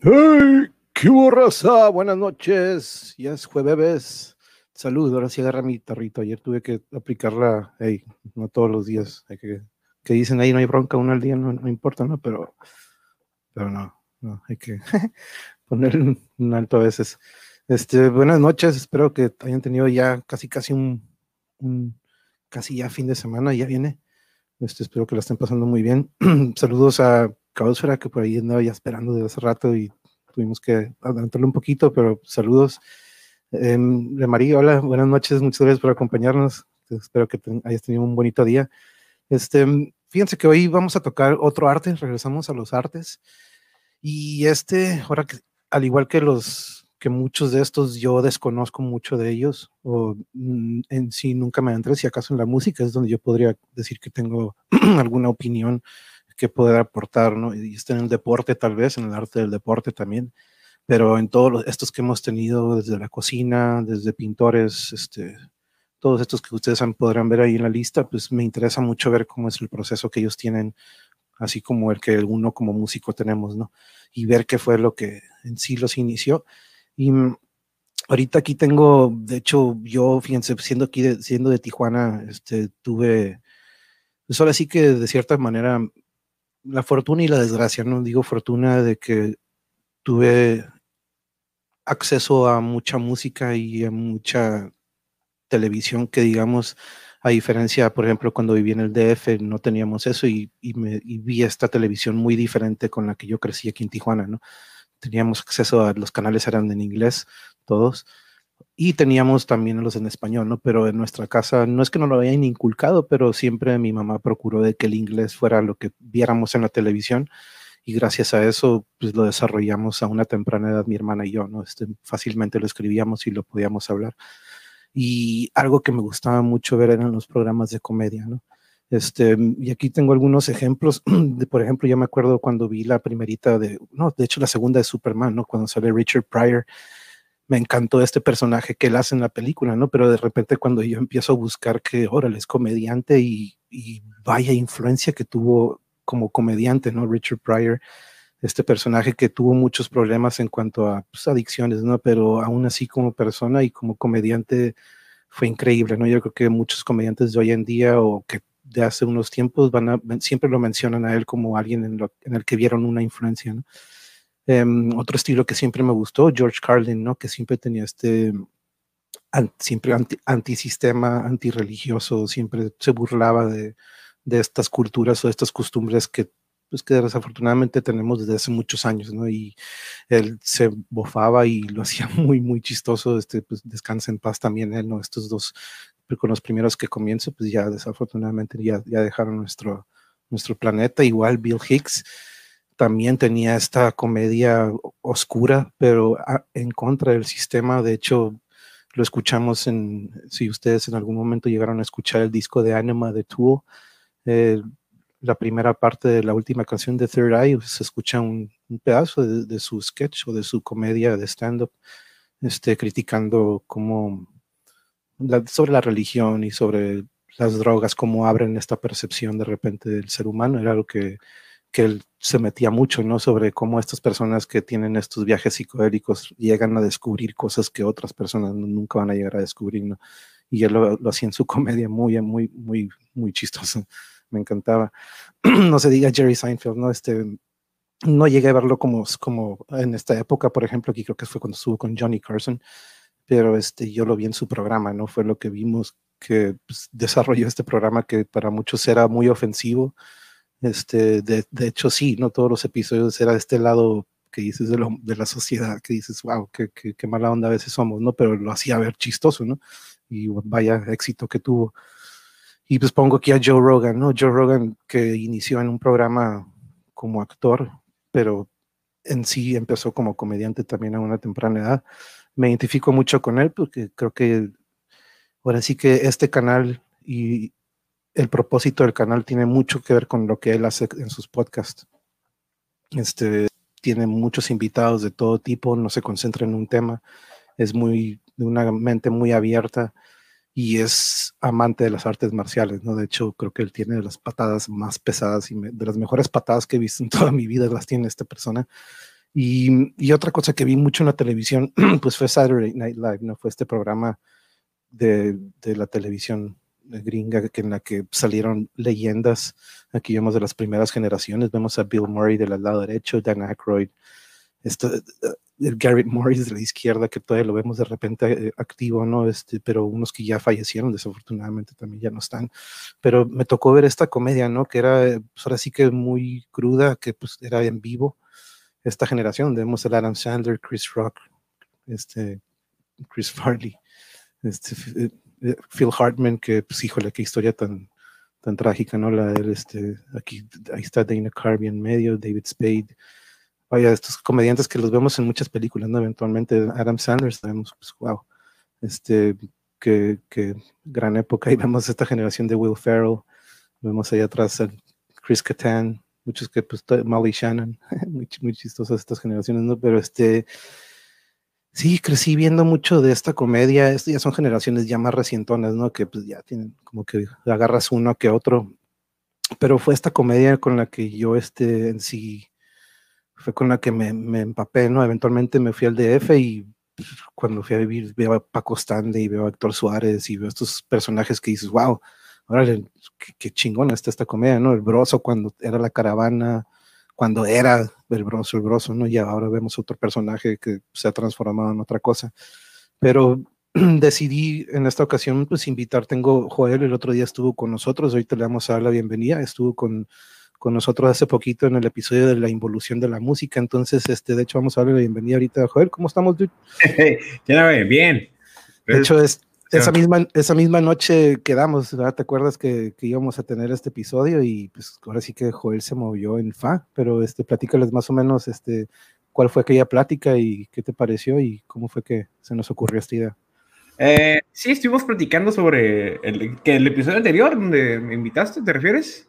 ¡Hey! ¡Qué borraza! Buenas noches. Ya es jueves. Salud. Ahora sí agarra mi tarrito. Ayer tuve que aplicarla, hey, no todos los días. Que dicen ahí no hay bronca uno al día, no, no importa, ¿no? Pero, pero no, no, hay que poner un alto a veces. Este, buenas noches. Espero que hayan tenido ya casi, casi un, un casi ya fin de semana. Ya viene. Este, espero que la estén pasando muy bien. Saludos a Caosfera, que por ahí andaba ya esperando desde hace rato y tuvimos que adelantarlo un poquito, pero saludos. Eh, María, hola, buenas noches, muchas gracias por acompañarnos. Espero que hayas tenido un bonito día. Este, fíjense que hoy vamos a tocar otro arte, regresamos a los artes. Y este, ahora que, al igual que los que muchos de estos yo desconozco mucho de ellos, o mm, en sí nunca me entré, si acaso en la música es donde yo podría decir que tengo alguna opinión que poder aportar, ¿no? Y está en el deporte tal vez, en el arte del deporte también, pero en todos estos que hemos tenido, desde la cocina, desde pintores, este, todos estos que ustedes podrán ver ahí en la lista, pues me interesa mucho ver cómo es el proceso que ellos tienen, así como el que uno como músico tenemos, ¿no? Y ver qué fue lo que en sí los inició. Y mm, ahorita aquí tengo, de hecho, yo, fíjense, siendo aquí, de, siendo de Tijuana, este, tuve, pues ahora sí que de cierta manera la fortuna y la desgracia, no digo fortuna de que tuve acceso a mucha música y a mucha televisión que digamos, a diferencia, por ejemplo, cuando viví en el DF, no teníamos eso y, y vi esta televisión muy diferente con la que yo crecí aquí en Tijuana, ¿no? Teníamos acceso a los canales, eran en inglés, todos, y teníamos también los en español, ¿no? Pero en nuestra casa no es que no lo habían inculcado, pero siempre mi mamá procuró de que el inglés fuera lo que viéramos en la televisión y gracias a eso pues lo desarrollamos a una temprana edad mi hermana y yo, ¿no? Este, fácilmente lo escribíamos y lo podíamos hablar. Y algo que me gustaba mucho ver eran los programas de comedia, ¿no? Este, y aquí tengo algunos ejemplos. De, por ejemplo, yo me acuerdo cuando vi la primerita de, no, de hecho la segunda de Superman, ¿no? Cuando sale Richard Pryor me encantó este personaje que él hace en la película, ¿no? Pero de repente cuando yo empiezo a buscar que, órale, es comediante y, vaya influencia que tuvo como comediante, ¿no? Richard Pryor, este personaje que tuvo muchos problemas en cuanto a pues, adicciones, ¿no? Pero aún así como persona y como comediante fue increíble, ¿no? Yo creo que muchos comediantes de hoy en día o que de hace unos tiempos van a, siempre lo mencionan a él como alguien en, en el que vieron una influencia, ¿no? Em, otro estilo que siempre me gustó, George Carlin, ¿no? Que siempre tenía este, siempre anti, antisistema, antirreligioso, siempre se burlaba de, de, estas culturas o estas costumbres que, pues, que desafortunadamente tenemos desde hace muchos años, ¿no? Y él se bofaba y lo hacía muy, muy chistoso, este, pues descansa en paz también él, ¿no? Estos dos, con los primeros que comienzo, pues ya desafortunadamente ya, ya dejaron nuestro, nuestro planeta, igual Bill Hicks, también tenía esta comedia oscura, pero en contra del sistema. De hecho, lo escuchamos en, si ustedes en algún momento llegaron a escuchar el disco de Anima de Tool, eh, la primera parte de la última canción de Third Eye, se escucha un, pedazo de, su sketch o de su comedia de stand-up, este, criticando cómo sobre la religión y sobre las drogas, cómo abren esta percepción de repente del ser humano. Era lo que que él se metía mucho, ¿no? Sobre cómo estas personas que tienen estos viajes psicodélicos llegan a descubrir cosas que otras personas nunca van a llegar a descubrir, ¿no? Y él lo, hacía en su comedia muy, muy, muy, muy chistoso. Me encantaba. no se diga Jerry Seinfeld, ¿no? Este, no llegué a verlo como, como en esta época, por ejemplo, aquí creo que fue cuando estuvo con Johnny Carson, pero este, yo lo vi en su programa, ¿no? Fue lo que vimos que pues, desarrolló este programa que para muchos era muy ofensivo, este, de, de, hecho, sí, no todos los episodios era de este lado que dices de, lo, de la sociedad, que dices, wow, qué, qué, qué, mala onda a veces somos, ¿no? Pero lo hacía ver chistoso, ¿no? Y vaya éxito que tuvo. Y pues pongo aquí a Joe Rogan, ¿no? Joe Rogan que inició en un programa como actor, pero en sí empezó como comediante también a una temprana edad. Me identifico mucho con él porque creo que ahora sí que este canal y, el propósito del canal tiene mucho que ver con lo que él hace en sus podcasts. Este, tiene muchos invitados de todo tipo, no se concentra en un tema, es muy de una mente muy abierta y es amante de las artes marciales, ¿no? De hecho, creo que él tiene las patadas más pesadas y de las mejores patadas que he visto en toda mi vida las tiene esta persona. Y, otra cosa que vi mucho en la televisión, pues fue Saturday Night Live, ¿no? Fue este programa de la televisión gringa que en la que salieron leyendas. Aquí vemos de las primeras generaciones, vemos a Bill Murray del lado derecho, Dan Aykroyd, esto, el Garrett Morris de la izquierda, que todavía lo vemos de repente eh, activo, ¿no? Este, pero unos que ya fallecieron, desafortunadamente también ya no están. Pero me tocó ver esta comedia, ¿no? Que era, pues ahora sí que muy cruda, que pues era en vivo. Esta generación, vemos el Adam Sandler, Chris Rock, este, Chris Farley, este, eh, eh, Phil Hartman, que pues híjole, qué historia tan, tan trágica, ¿no? La de este, aquí, ahí está Dana Carvey en medio, David Spade, vaya, estos comediantes que los vemos en muchas películas, ¿no? Eventualmente Adam Sanders, sabemos, pues, wow, este, que, que, gran época, y vemos esta generación de Will Ferrell, vemos ahí atrás a Chris Kattan, muchos que, pues, Molly Shannon, muy, muy chistosas estas generaciones, ¿no? Pero este, sí, crecí viendo mucho de esta comedia, estas ya son generaciones ya más recientonas, ¿no? Que pues ya tienen como que agarras uno que otro, pero fue esta comedia con la que yo, este, en sí, fue con la que me, me, empapé, ¿no? Eventualmente me fui al DF y pues, cuando fui a vivir veo a Paco Stande y veo a Héctor Suárez y veo estos personajes que dices, wow, órale, qué, qué chingona está esta comedia, ¿no? El broso cuando era la caravana, cuando era el broso, el broso, ¿no? Y ahora vemos otro personaje que se ha transformado en otra cosa. Pero decidí en esta ocasión pues invitar, tengo Joel, el otro día estuvo con nosotros, ahorita le vamos a dar la bienvenida, estuvo con con nosotros hace poquito en el episodio de la involución de la música. Entonces, este, de hecho, vamos a darle la bienvenida ahorita a Joel. ¿Cómo estamos, dude? bien. De hecho, es, esa, misma, esa misma noche quedamos, ¿verdad? ¿Te acuerdas que, que, íbamos a tener este episodio? Y pues ahora sí que Joel se movió en fa, pero este, platícales más o menos este, cuál fue aquella plática y qué te pareció y cómo fue que se nos ocurrió esta idea. Eh, sí, estuvimos platicando sobre el, que el episodio anterior donde me invitaste, ¿te refieres?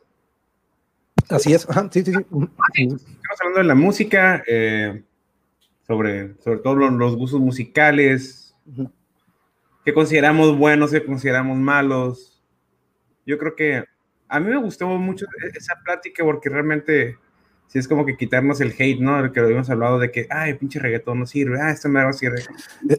Así es, sí, sí, sí. Estamos hablando de la música, eh, sobre, sobre todo los, gustos musicales, qué consideramos buenos, qué consideramos malos. Yo creo que a mí me gustó mucho esa plática porque realmente sí es como que quitarnos el hate, ¿no? El que lo habíamos hablado de que, ay, pinche reggaetón no sirve, ah, esto me no sirve.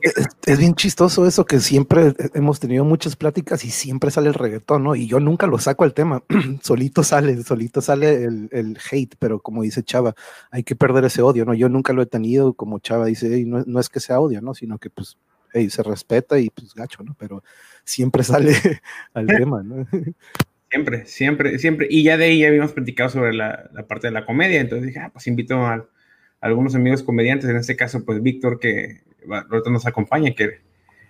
Es, es, bien chistoso eso que siempre hemos tenido muchas pláticas y siempre sale el reggaetón, ¿no? Y yo nunca lo saco al tema, solito sale, solito sale el, el, hate, pero como dice Chava, hay que perder ese odio, ¿no? Yo nunca lo he tenido, como Chava dice, no, no, es que sea odio, ¿no? Sino que pues, hey, se respeta y pues gacho, ¿no? Pero siempre sale al tema, ¿no? Siempre, siempre, siempre. Y ya de ahí ya habíamos platicado sobre la, la parte de la comedia. Entonces dije, ah, pues invito a, algunos amigos comediantes, en este caso, pues Víctor, que ahorita nos acompaña, que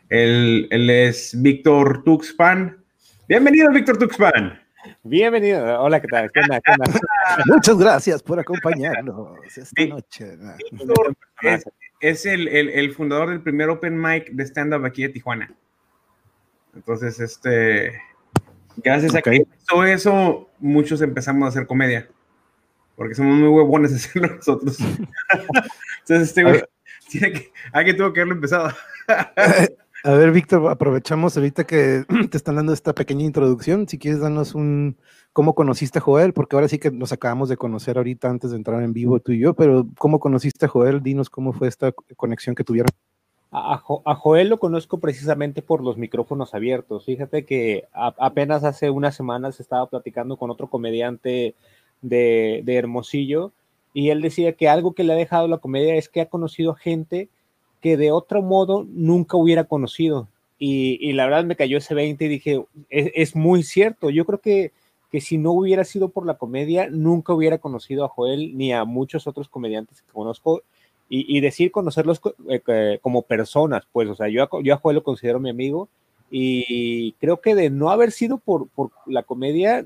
él, él es Víctor Tuxpan. Bienvenido, Víctor Tuxpan. Bienvenido. Hola, ¿qué tal? ¿Qué onda? Muchas gracias por acompañarnos esta noche. Víctor es, es el, el, el, fundador del primer open mic de stand-up aquí de Tijuana. Entonces, este, Gracias a que hizo eso, muchos empezamos a hacer comedia. Porque somos muy huevones hacerlo nosotros. Entonces, este güey, tiene que, alguien tuvo que haberlo empezado. a ver, Víctor, aprovechamos ahorita que te están dando esta pequeña introducción. Si quieres darnos un cómo conociste a Joel, porque ahora sí que nos acabamos de conocer ahorita antes de entrar en vivo tú y yo, pero cómo conociste a Joel, dinos cómo fue esta conexión que tuvieron. A, Joel lo conozco precisamente por los micrófonos abiertos. Fíjate que apenas hace unas semanas estaba platicando con otro comediante de, Hermosillo y él decía que algo que le ha dejado la comedia es que ha conocido gente que de otro modo nunca hubiera conocido. Y, la verdad me cayó ese 20 y dije, es, muy cierto. Yo creo que, que si no hubiera sido por la comedia, nunca hubiera conocido a Joel ni a muchos otros comediantes que conozco y, decir conocerlos eh, como personas, pues, o sea, yo a, yo a Joel lo considero mi amigo y creo que de no haber sido por, por la comedia,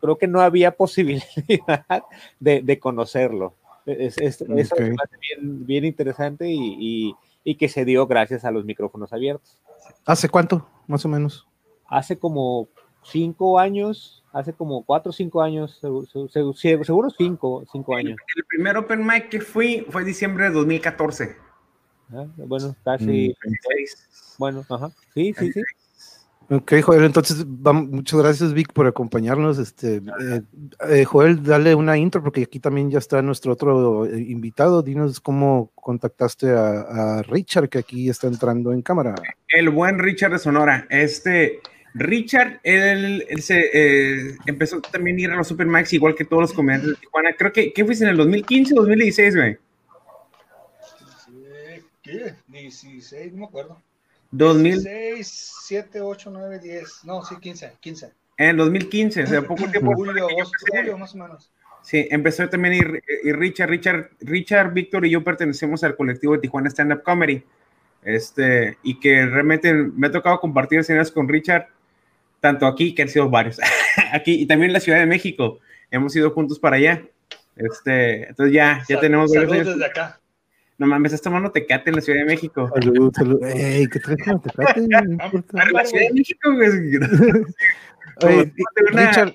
creo que no había posibilidad de, de conocerlo. Es, es, me parece bien, bien interesante y, y, y, que se dio gracias a los micrófonos abiertos. ¿Hace cuánto, más o menos? Hace como cinco años, hace como cuatro o cinco años, seguro, cinco, cinco años. El, primer Open Mic que fui fue diciembre de 2014. Ah, bueno, casi. Mm. Bueno, ajá. Sí, sí, sí. Ok, Joel, entonces vamos, muchas gracias Vic por acompañarnos. Este, eh, eh, Joel, dale una intro porque aquí también ya está nuestro otro eh, invitado. Dinos cómo contactaste a, a, Richard que aquí está entrando en cámara. El buen Richard de Sonora. Este Richard, él, él se eh, empezó también a ir a los Supermax igual que todos los comediantes de Tijuana. Creo que, ¿qué fuiste en el 2015 o 2016, güey? ¿Qué? 16, no me acuerdo. 2006, 7, 8, 9, 10. No, sí, 15, 15. En el 2015, o sea, poco tiempo. Julio, más o menos. Sí, empezó también y, y Richard, Richard, Richard, Víctor y yo pertenecemos al colectivo de Tijuana Stand Up Comedy. Este, y que realmente me ha tocado compartir escenas con Richard, tanto aquí, que han sido varios, aquí y también en la Ciudad de México. Hemos ido juntos para allá. Este, entonces ya, ya Sal- tenemos varios desde acá. No mames, estás tomando tecate en la Ciudad de México. Salud, salud. Ey, ¿qué traes con tecate? No la Ciudad de México, güey. Oye, Como una- Richard,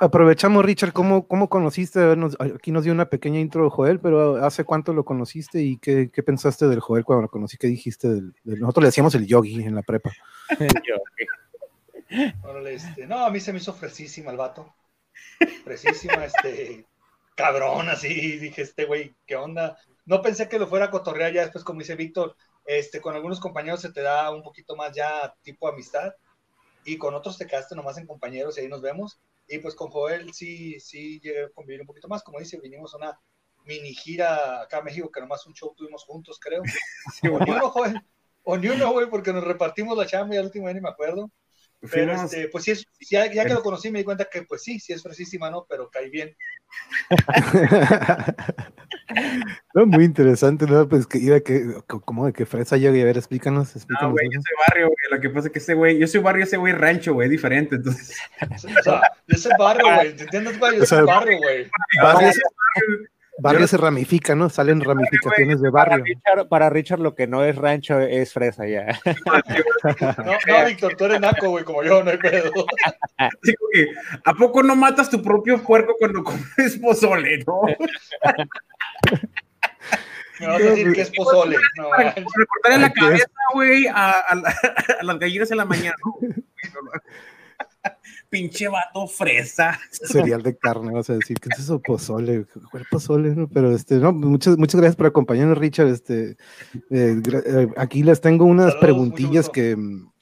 aprovechamos, Richard, ¿cómo, cómo conociste? A ver, nos- aquí nos dio una pequeña intro Joel, pero ¿hace cuánto lo conociste y qué, qué pensaste del Joel cuando lo conocí? ¿Qué dijiste? Del, del- nosotros le decíamos el yogi en la prepa. Yo, Órale, este, no, a mí se me hizo fresísima el vato. Fresísima, este, cabrón, así. Dije, este güey, ¿qué onda? No pensé que lo fuera a cotorrear ya después, como dice Víctor. Este, con algunos compañeros se te da un poquito más ya tipo amistad. Y con otros te quedaste nomás en compañeros y ahí nos vemos. Y pues con Joel sí, sí llegué a convivir un poquito más. Como dice, vinimos a una mini gira acá a México, que nomás un show tuvimos juntos, creo. O ni uno, Joel. O ni uno, güey, porque nos repartimos la chamba y al último día ni me acuerdo. Pero Fuimos- este, pues sí, es, ya, ya que lo conocí me di cuenta que pues sí, sí es fresísima, ¿no? Pero cae bien. No, muy interesante, ¿no? Pues que iba que, como de que fresa yogi, a ver, explícanos, No, explícanos. güey, yo soy barrio, güey. Lo que pasa es que este güey, yo soy barrio, ese güey rancho, güey, diferente. Entonces, O sea, yo soy barrio, güey. ¿Te entiendes, güey? Yo O sea, barrio, güey. Barrio, barrio se ramifica, ¿no? Salen ramificaciones de Para barrio. Richard, para Richard lo que no es rancho es fresa ya. No, no, Víctor, tú eres naco, güey, como yo, no hay pedo. así como que, ¿a poco no matas tu propio puerco cuando comes pozole, no? Me vas a decir que es pozole. No, Para, manches. para cortarle la cabeza, güey, a, a las gallinas en la mañana. Pinche vato fresa. Cereal de carne, vas a decir, ¿qué es eso? Pozole, ¿cuál pozole? no? Pero este, no, muchas, muchas gracias por acompañarnos, Richard. Este, eh, eh, aquí les tengo unas Saludos, preguntillas que, mm,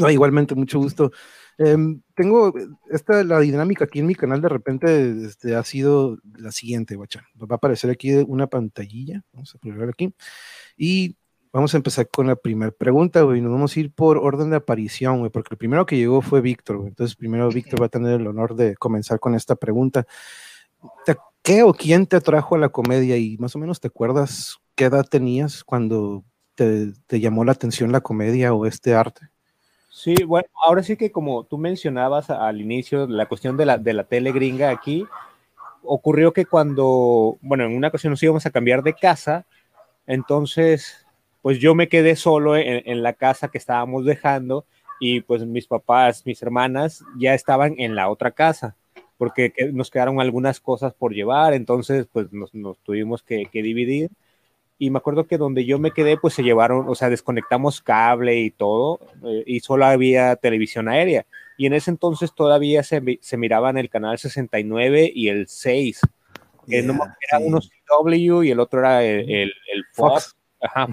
no, igualmente, mucho gusto. Em, tengo esta, la dinámica aquí en mi canal de repente este, ha sido la siguiente, guacha. Va a aparecer aquí una pantallilla, vamos a poner aquí, y vamos a empezar con la primera pregunta, güey. Nos vamos a ir por orden de aparición, güey, porque el primero que llegó fue Víctor, güey. Entonces, primero Víctor va a tener el honor de comenzar con esta pregunta. ¿Te- ¿Qué o quién te atrajo a la comedia? Y más o menos te acuerdas qué edad tenías cuando te, te llamó la atención la comedia o este arte? Sí, bueno, ahora sí que como tú mencionabas al inicio, la cuestión de la, de la tele gringa aquí, ocurrió que cuando, bueno, en una ocasión nos íbamos a cambiar de casa, entonces, pues yo me quedé solo en, en la casa que estábamos dejando y pues mis papás, mis hermanas ya estaban en la otra casa, porque que- nos quedaron algunas cosas por llevar, entonces pues nos, nos tuvimos que, que dividir. Y me acuerdo que donde yo me quedé, pues se llevaron, o sea, desconectamos cable y todo, eh, y solo había televisión aérea. Y en ese entonces todavía se, se miraban el canal 69 y el 6. que no me- Yeah, era sí. uno CW y el otro era el, el- el Fox. Fox. Ajá, Ujú.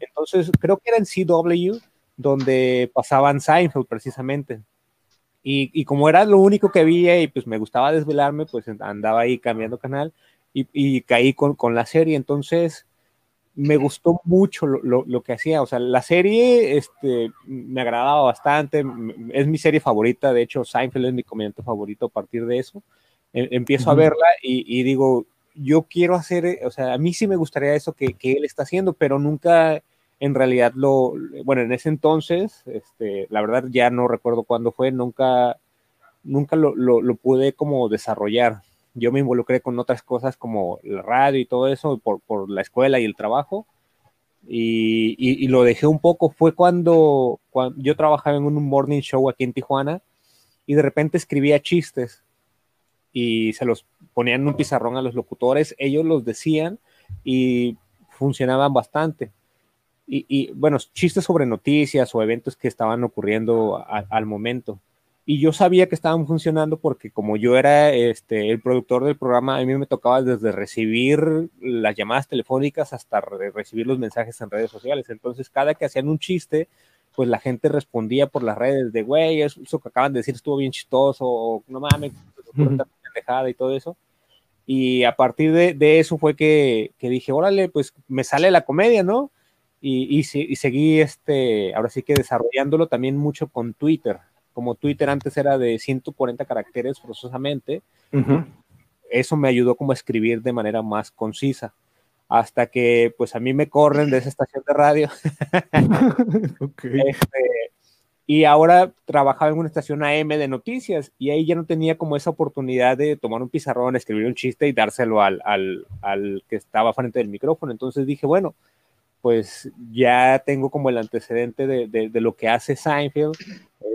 Entonces, creo que era en CW donde pasaban Seinfeld precisamente. Y, y como era lo único que había y pues me gustaba desvelarme, pues andaba ahí cambiando canal y, y caí con, con la serie. Entonces, me gustó mucho lo, lo- lo que hacía. O sea, la serie este, me agradaba bastante. Es mi serie favorita. De hecho, Seinfeld es mi comediante favorito a partir de eso. Em- empiezo a verla y, y digo, yo quiero hacer, eh, o sea, a mí sí me gustaría eso que, que él está haciendo, pero nunca en realidad lo, bueno, en ese entonces, este, la verdad ya no recuerdo cuándo fue, nunca, nunca lo, lo, pude como desarrollar. Yo me involucré con otras cosas como la radio y todo eso por, por la escuela y el trabajo. Y, y- y lo dejé un poco. Fue cuando, cuando yo trabajaba en un morning show aquí en Tijuana y de repente escribía chistes y se los ponían en un pizarrón a los locutores. Ellos los decían y funcionaban bastante. y, bueno, chistes sobre noticias o eventos que estaban ocurriendo al momento. Y yo sabía que estaban funcionando porque como yo era este, el productor del programa, a mí me tocaba desde recibir las llamadas telefónicas hasta recibir los mensajes en redes sociales. Entonces, cada que hacían un chiste, pues la gente respondía por las redes de, güey, eso, que acaban de decir estuvo bien chistoso, o no mames, pendejada y todo eso. Y a partir de, eso fue que, que, dije, órale, pues me sale la comedia, ¿no? Y, y, y, seguí, este, ahora sí que desarrollándolo también mucho con Twitter. Como Twitter antes era de 140 caracteres forzosamente, eso me ayudó como a escribir de manera más concisa hasta que pues a mí me corren de esa estación de radio. Este, y ahora trabajaba en una estación AM de noticias y ahí ya no tenía como esa oportunidad de tomar un pizarrón, escribir un chiste y dárselo al, al, al que estaba frente del micrófono. Entonces dije, bueno, pues ya tengo como el antecedente de, de, lo que hace Seinfeld.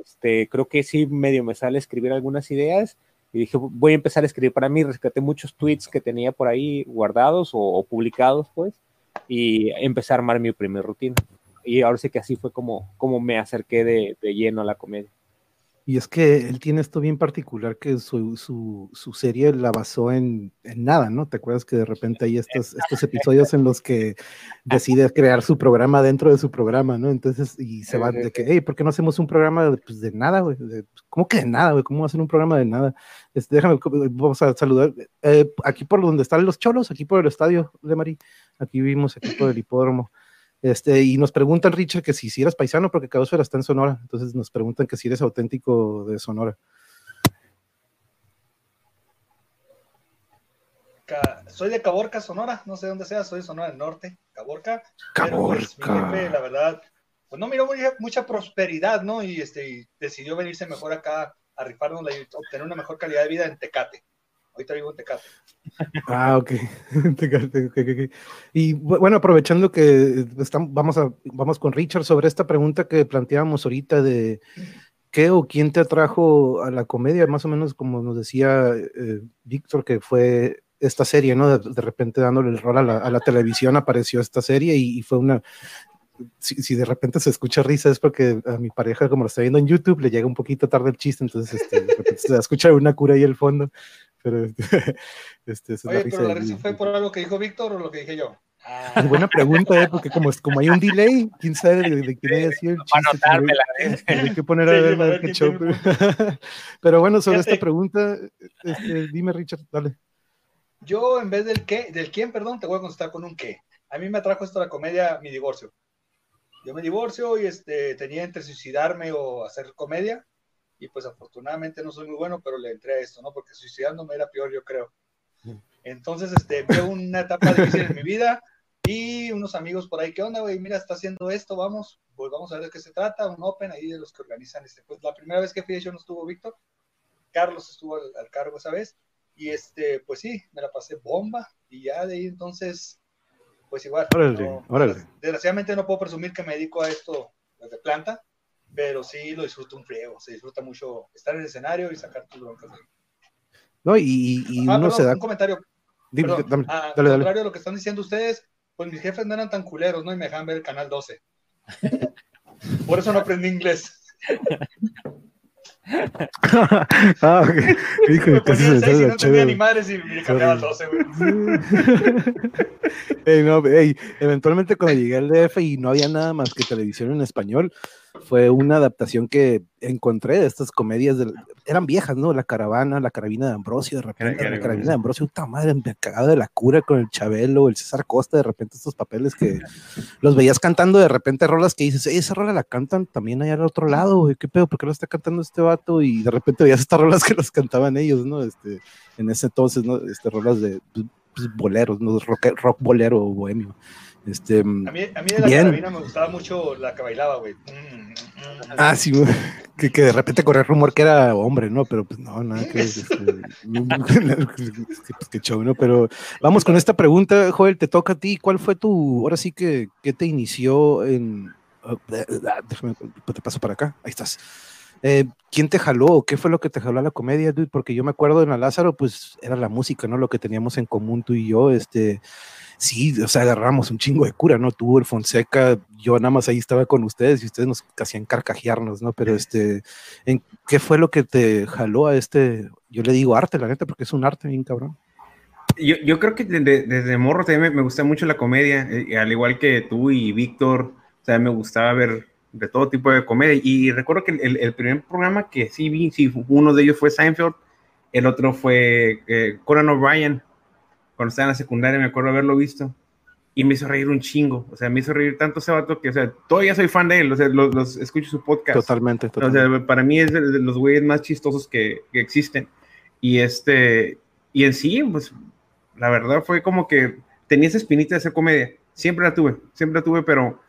Este, creo que sí medio me sale escribir algunas ideas y dije, voy a empezar a escribir para mí, rescaté muchos tweets que tenía por ahí guardados o, publicados, pues, y empecé a armar mi primer rutina. Y ahora sí que así fue como, como me acerqué de, de lleno a la comedia. Y es que él tiene esto bien particular que su, su, su serie la basó en, en, nada, ¿no? ¿Te acuerdas que de repente hay estos, estos episodios en los que decide crear su programa dentro de su programa, ¿no? Entonces, y se van de que, hey, ¿por qué no hacemos un programa de, pues, de nada, güey? ¿Cómo que de nada, güey? ¿Cómo hacer un programa de nada? Este, déjame, vamos a saludar. Eh, aquí por donde están los cholos, aquí por el estadio de Marí, aquí vivimos, aquí por el hipódromo. Este, y nos preguntan, Richard, que si, si eres paisano, porque Caosfera está en Sonora. Entonces nos preguntan que si eres auténtico de Sonora. Soy de Caborca, Sonora. No sé dónde sea, soy de Sonora del Norte, Caborca. Pues, Caborca. la verdad, pues no miró mucha, prosperidad, ¿no? Y, este, decidió venirse mejor acá a rifarnos y obtener una mejor calidad de vida en Tecate. Ahorita vivo en Tecate. Ah, ok. Y bueno, aprovechando que estamos, vamos, a, vamos con Richard sobre esta pregunta que planteábamos ahorita de qué o quién te atrajo a la comedia, más o menos como nos decía eh, Víctor, que fue esta serie, ¿no? De, repente dándole el rol a la, televisión apareció esta serie y, fue una... Si, de repente se escucha risa es porque a mi pareja, como lo está viendo en YouTube, le llega un poquito tarde el chiste, entonces este, se escucha una cura ahí al fondo. Pero este, es Oye, pero la risa fue por algo que dijo Víctor o lo que dije yo. Ah. Buena pregunta, ¿eh? porque como, como hay un delay, quién sabe de, de quién haya sido el chiste. Hay que poner a ver, a ver qué show. Pero bueno, sobre esta pregunta, este, dime, Richard, dale. Yo, en vez del qué, del quién, perdón, te voy a contestar con un qué. A mí me atrajo esto la comedia, mi divorcio. Yo me divorcio y este, tenía entre suicidarme o hacer comedia y pues afortunadamente no soy muy bueno, pero le entré a esto, ¿no? Porque suicidándome era peor, yo creo. Entonces, este, veo una etapa difícil en mi vida y unos amigos por ahí, ¿qué onda, güey? Mira, está haciendo esto, vamos, pues vamos a ver de qué se trata, un Open ahí de los que organizan este. Pues la primera vez que fui yo no estuvo Víctor, Carlos estuvo al, cargo esa vez y este, pues sí, me la pasé bomba y ya de ahí entonces, pues igual. Desgraciadamente no puedo presumir que me dedico a esto desde planta, pero sí lo disfruto un friego, se disfruta mucho estar en el escenario y sacar tus broncas. No, y, y ah, uno se da... Un comentario. Perdón, al contrario de lo que están diciendo ustedes, pues mis jefes no eran tan culeros, ¿no? Y me dejaban ver el canal 12. Por eso no aprendí inglés. ah, ok. Hijo, me ponía el 6 y no tenía ni madres y me cambiaba al 12, güey. hey, no, hey, eventualmente cuando llegué al DF y no había nada más que televisión en español, fue una adaptación que encontré de estas comedias, de, eran viejas, ¿no? La caravana, la carabina de Ambrosio, de repente, la carabina de Ambrosio, puta madre, me cagado de la cura con el Chabelo, el César Costa, de repente estos papeles que los veías cantando, de repente rolas que dices, esa rola la cantan también allá al otro lado, güey, qué pedo, ¿por qué lo está cantando este vato? Y de repente veías estas rolas que los cantaban ellos, ¿no? Este, en ese entonces, ¿no? Este, rolas de pues boleros, ¿no? Rock, rock bolero bohemio. Este, a mí, a mí de la carabina me gustaba mucho la que bailaba, güey. Ah, sí, que, que, de repente corría el rumor que era hombre, ¿no? Pero pues no, nada que este, show, ¿no? Pero vamos con esta pregunta, Joel, te toca a ti. ¿Cuál fue tu, ahora sí que, ¿qué te inició en... Oh, déjame, te paso para acá, ahí estás. Eh, ¿Quién te jaló? ¿Qué fue lo que te jaló a la comedia, dude? Porque yo me acuerdo en la Lázaro, pues era la música, ¿no? Lo que teníamos en común tú y yo, este, sí, o sea, agarramos un chingo de cura, ¿no? Tú, el Fonseca, yo nada más ahí estaba con ustedes y ustedes nos hacían carcajearnos, ¿no? Pero este, ¿en qué fue lo que te jaló a este, yo le digo arte, la neta, porque es un arte bien cabrón? Yo, yo creo que desde, desde morro también me, me, gusta mucho la comedia, eh, al igual que tú y Víctor, o sea, me gustaba ver de todo tipo de comedia. Y recuerdo que el, el, primer programa que sí vi, sí, uno de ellos fue Seinfeld, el otro fue eh, Conan O'Brien, cuando estaba en la secundaria, me acuerdo haberlo visto. Y me hizo reír un chingo, o sea, me hizo reír tanto ese vato que, o sea, todavía soy fan de él, o sea, los, los escucho su podcast. Totalmente, totalmente. O sea, para mí es de, de los güeyes más chistosos que, que, existen. Y este, y en sí, pues, la verdad fue como que tenía esa espinita de hacer comedia. Siempre la tuve, siempre la tuve, pero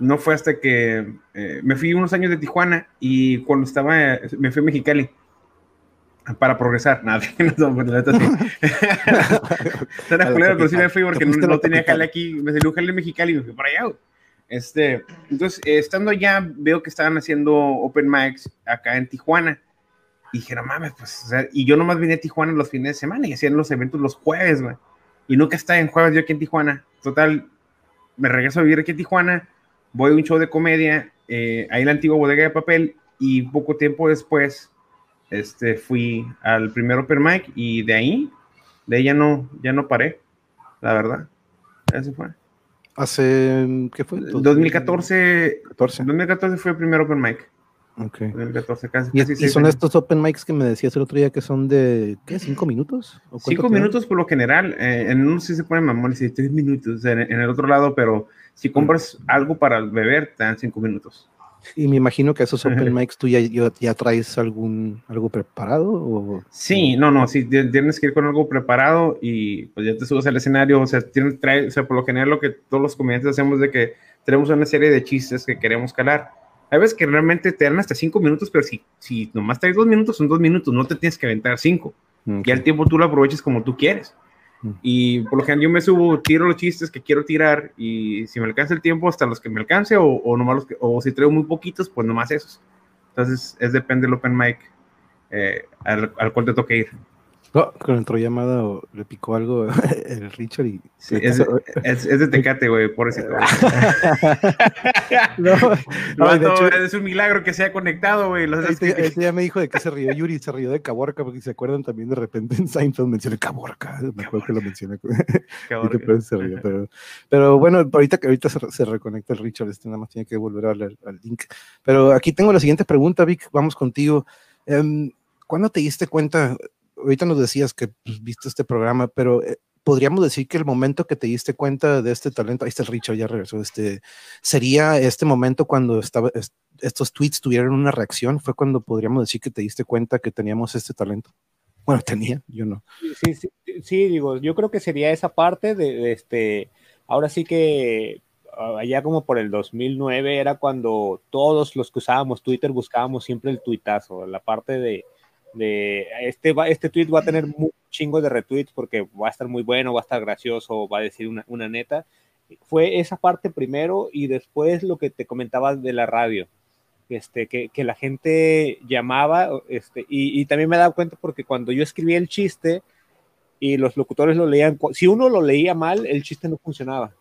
no fue hasta que eh, me fui unos años de Tijuana y cuando estaba, me fui a Mexicali para progresar. Nada, no, no, no, Era culero, pero sí me fui porque no, no tenía jale aquí. Me salió jale en Mexicali y me fui para allá. Este, entonces, eh, estando allá, veo que estaban haciendo open mics acá en Tijuana. Y dije, no mames, pues, o sea, y yo nomás vine a Tijuana los fines de semana y hacían los eventos los jueves, güey. Y nunca estaba en jueves yo aquí en Tijuana. Total, me regreso a vivir aquí en Tijuana voy a un show de comedia, eh, ahí en la antigua bodega de papel, y poco tiempo después este, fui al primer Open Mic y de ahí, de ahí ya no, ya no paré, la verdad. Eso fue. ¿Hace qué fue? 2014. 14. 2014 fue el primer Open Mic. Ok. 2014, casi, ¿Y, casi y son años. estos open mics que me decías el otro día que son de, ¿qué? ¿Cinco minutos? ¿O Cinco minutos por lo general. eh, en uno sí se pone mamón y tres minutos en, en el otro lado, pero si compras algo para beber, te dan cinco minutos. Y me imagino que esos open mics tú ya, ya, traes algún, algo preparado o... Sí, no, no, sí, ti- tienes que ir con algo preparado y pues ya te subes al escenario, o sea, tienes, trae, o sea, por lo general lo que todos los comediantes hacemos de que tenemos una serie de chistes que queremos calar. Hay veces que realmente te dan hasta cinco minutos, pero si, si nomás traes dos minutos, son dos minutos, no te tienes que aventar cinco. Ok. Ya el tiempo tú lo aproveches como tú quieres. Y por lo general yo me subo, tiro los chistes que quiero tirar y si me alcanza el tiempo, hasta los que me alcance o, o, nomás los que, o si traigo muy poquitos, pues nomás esos. Entonces, es depende del open mic eh, al, al cual te toque ir. No, cuando entró llamada o le picó algo el Richard y... Sí, es, es, es de Tecate, güey, pobrecito. no, No, no, hecho, es un milagro que se haya conectado, güey. Los Ahorita, ahorita ya me dijo de qué se rió Yuri, se rió de Caborca, porque se acuerdan también de repente en Seinfeld mencioné Caborca, me acuerdo que lo se rió, pero, pero bueno, ahorita que ahorita se, se reconecta el Richard, este nada más tiene que volver al, al link. Pero aquí tengo la siguiente pregunta, Vic, vamos contigo. Em, ¿Cuándo te diste cuenta? Ahorita nos decías que pues, viste este programa, pero eh, podríamos decir que el momento que te diste cuenta de este talento, ahí está el Richard, ya regresó, este, sería este momento cuando estaba, est- estos tweets tuvieron una reacción, fue cuando podríamos decir que te diste cuenta que teníamos este talento. Bueno, tenía, yo no. Sí, sí, sí, digo, yo creo que sería esa parte de, de este, ahora sí que ah, allá como por el 2009 era cuando todos los que usábamos Twitter buscábamos siempre el tuitazo, la parte de, de este, va, este tweet va a tener un chingo de retweets porque va a estar muy bueno, va a estar gracioso, va a decir una, una neta. Fue esa parte primero y después lo que te comentaba de la radio. Este, que, que la gente llamaba, este, y, y también me he dado cuenta porque cuando yo escribía el chiste y los locutores lo leían, si uno lo leía mal, el chiste no funcionaba.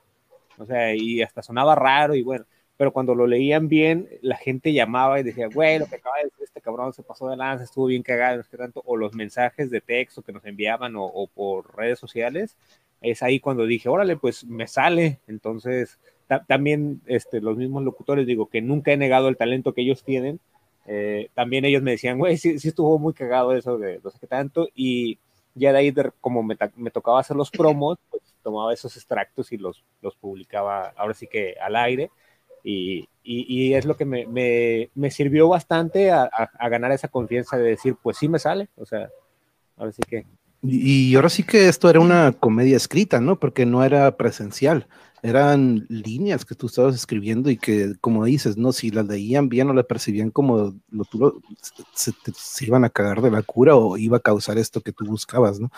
O sea, y hasta sonaba raro y bueno, pero cuando lo leían bien, la gente llamaba y decía, güey, lo que acaba de decir este cabrón se pasó de lanza, estuvo bien cagado, no sé qué tanto, o los mensajes de texto que nos enviaban o, o por redes sociales, es ahí cuando dije, órale, pues me sale. Entonces, ta- también este, los mismos locutores, digo, que nunca he negado el talento que ellos tienen, eh, también ellos me decían, güey, sí, sí estuvo muy cagado eso de no sé qué tanto, y ya de ahí, de- como me, me tocaba hacer los promos, pues tomaba esos extractos y los, los publicaba ahora sí que al aire, y, y, es lo que me, me, me sirvió bastante a, a, ganar esa confianza de decir, pues sí me sale, o sea, ahora sí que... Y, ahora sí que esto era una comedia escrita, ¿no? Porque no era presencial, eran líneas que tú estabas escribiendo y que, como dices, ¿no? Si las leían bien o las percibían como lo, tú lo- se, te- se iban a cagar de la cura o iba a causar esto que tú buscabas, ¿no?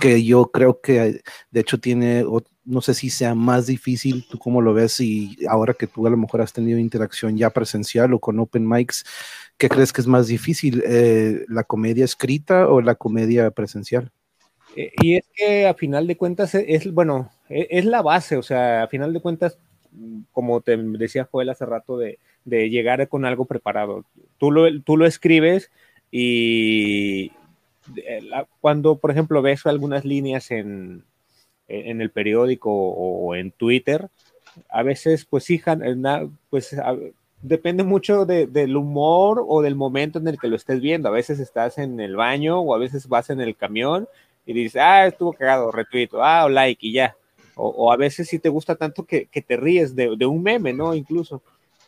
Que yo creo que de hecho tiene, no sé si sea más difícil, tú cómo lo ves y ahora que tú a lo mejor has tenido interacción ya presencial o con open mics, ¿qué crees que es más difícil, eh, la comedia escrita o la comedia presencial? Eh, y es que a final de cuentas es, bueno, e, es, la base, o sea, a final de cuentas, como te decía Joel hace rato, de, de llegar con algo preparado. Tú lo, tú lo escribes y cuando, por ejemplo, ves algunas líneas en, en el periódico o en Twitter, a veces, pues, sí, pues, depende mucho del humor o del momento en el que lo estés viendo. A veces estás en el baño o a veces vas en el camión y dices, ah, estuvo cagado, retuito, ah, o like y ya. O, a veces sí te gusta tanto que, que te ríes de, de, un meme, ¿no? Incluso.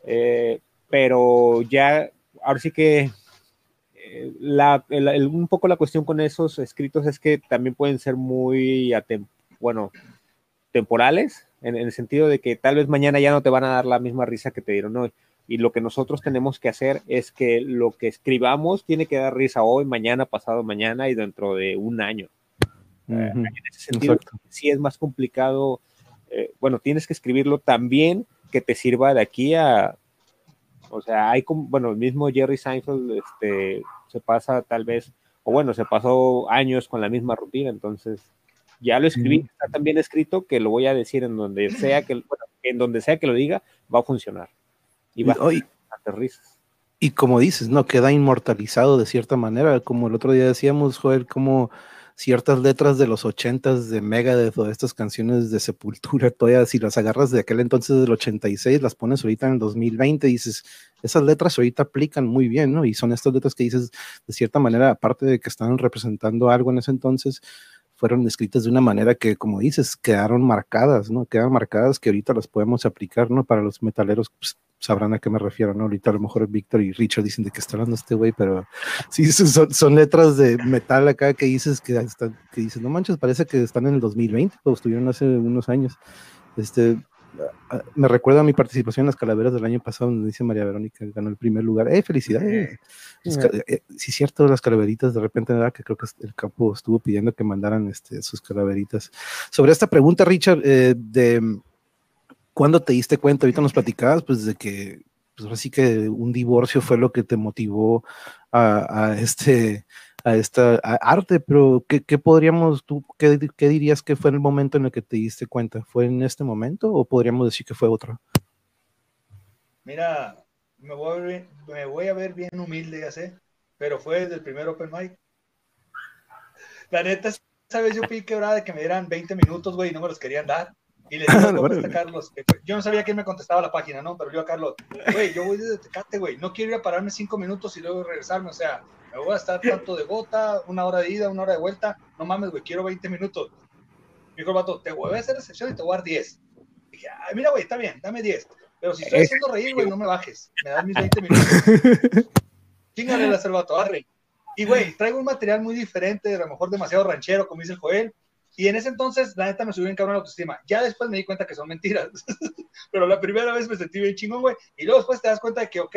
Eh, pero ya, ahora sí que la, un poco la cuestión con esos escritos es que también pueden ser muy, bueno, temporales, en, el sentido de que tal vez mañana ya no te van a dar la misma risa que te dieron hoy. Y lo que nosotros tenemos que hacer es que lo que escribamos tiene que dar risa hoy, mañana, pasado mañana y dentro de un año. Eh, en ese sentido, sí es más complicado. Eh, bueno, tienes que escribirlo también que te sirva de aquí a o sea, hay como, bueno, el mismo Jerry Seinfeld este, se pasa tal vez, o bueno, se pasó años con la misma rutina, entonces ya lo escribí, está tan bien escrito que lo voy a decir en donde sea que, bueno, en donde sea que lo diga, va a funcionar. Y va a risas. Y como dices, ¿no? Queda inmortalizado de cierta manera, como el otro día decíamos, Joel, como ciertas letras de los ochentas de Megadeth o de estas canciones de Sepultura, todavía si las agarras de aquel entonces del 86, las pones ahorita en el 2020 y dices, esas letras ahorita aplican muy bien, ¿no? Y son estas letras que dices, de cierta manera, aparte de que están representando algo en ese entonces, fueron escritas de una manera que, como dices, quedaron marcadas, ¿no? Quedan marcadas que ahorita las podemos aplicar, ¿no? Para los metaleros, pues, sabrán a qué me refiero, ¿no? Ahorita a lo mejor Víctor y Richard dicen de qué está hablando este güey, pero sí, son, letras de metal acá que dices que, que dices, no manches, parece que están en el 2020, o estuvieron hace unos años. Este, me recuerda a mi participación en las calaveras del año pasado, donde dice María Verónica ganó el primer lugar. ¡Eh, felicidades! Eh, sí, cierto, las calaveritas, de repente, ¿verdad? que creo que el campo estuvo pidiendo que mandaran este, sus calaveritas. Sobre esta pregunta, Richard, eh, de cuándo te diste cuenta, ahorita nos platicabas, pues de que, pues ahora sí que un divorcio fue lo que te motivó a, a este a esta arte, pero ¿qué, ¿qué, podríamos, tú, qué, qué, dirías que fue en el momento en el que te diste cuenta? ¿Fue en este momento o podríamos decir que fue otro? Mira, me voy a ver, me voy a ver bien humilde, ya sé, pero fue desde el primer Open Mic. La neta, esa vez yo pedí quebrada de que me dieran 20 minutos, güey, y no me los querían dar. Y le dije a Carlos, yo no sabía quién me contestaba la página, ¿no? Pero yo a Carlos, güey, yo voy desde Tecate, güey, no quiero ir a pararme cinco minutos y luego regresarme, o sea, me voy a estar tanto de gota, una hora de ida, una hora de vuelta, no mames, güey, quiero 20 minutos. Me dijo el vato, te voy a hacer excepción y te voy a dar 10. Dije, ay, mira, güey, está bien, dame 10. Pero si estoy haciendo reír, güey, no me bajes. Me das mis 20 minutos. Chingale el vato, arre. Y, güey, traigo un material muy diferente, a lo mejor demasiado ranchero, como dice el Joel. Y en ese entonces, la neta, me subió en cabrón la autoestima. Ya después me di cuenta que son mentiras. Pero la primera vez me sentí bien chingón, güey. Y luego después te das cuenta de que, ok,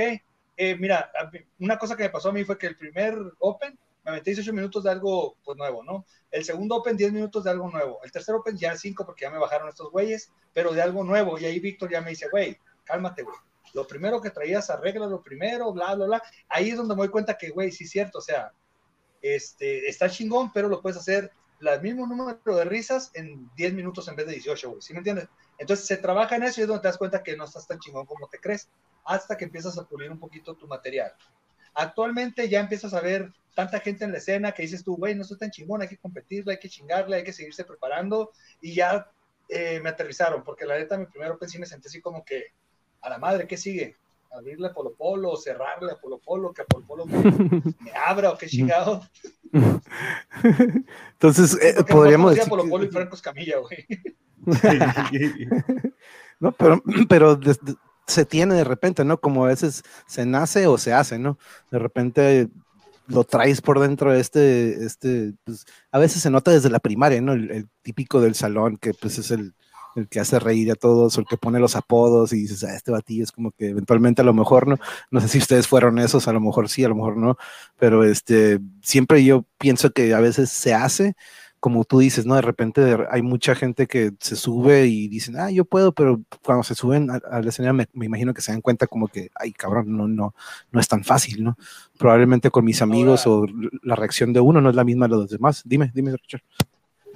eh, mira, una cosa que me pasó a mí fue que el primer Open me metí 18 minutos de algo pues nuevo, ¿no? El segundo Open 10 minutos de algo nuevo. El tercer Open ya 5 porque ya me bajaron estos güeyes, pero de algo nuevo. Y ahí Víctor ya me dice, güey, cálmate, güey. Lo primero que traías, arregla lo primero, bla, bla, bla. Ahí es donde me doy cuenta que, güey, sí es cierto, o sea, este, está chingón, pero lo puedes hacer el mismo número de risas en 10 minutos en vez de 18, güey. ¿Sí me entiendes? Entonces se trabaja en eso y es donde te das cuenta que no estás tan chingón como te crees hasta que empiezas a pulir un poquito tu material. Actualmente ya empiezas a ver tanta gente en la escena que dices tú, güey, no estoy tan chingón, hay que competirle, hay que chingarle, hay que seguirse preparando y ya eh, me aterrizaron, porque la neta mi primer Open sí me senté así como que, a la madre, ¿qué sigue? abrirle a Polo Polo, cerrarle a Polo Polo, que a Polo Polo me, abra o qué chingado. Entonces, eh, podríamos decir. Polo Polo y Franco Escamilla, güey. no, pero, pero se tiene de repente, ¿no? Como a veces se nace o se hace, ¿no? De repente lo traes por dentro de este, este, pues, a veces se nota desde la primaria, ¿no? El, típico del salón, que pues es el, el, que hace reír a todos, o el que pone los apodos y dices, ah, este batillo es como que eventualmente a lo mejor no, no sé si ustedes fueron esos, a lo mejor sí, a lo mejor no, pero este, siempre yo pienso que a veces se hace como tú dices, ¿no? De repente hay mucha gente que se sube y dicen, ah, yo puedo, pero cuando se suben al escenario me, me, imagino que se dan cuenta como que, ay, cabrón, no, no, no es tan fácil, ¿no? Probablemente con mis amigos o la reacción de uno no es la misma de los demás. Dime, dime, Richard.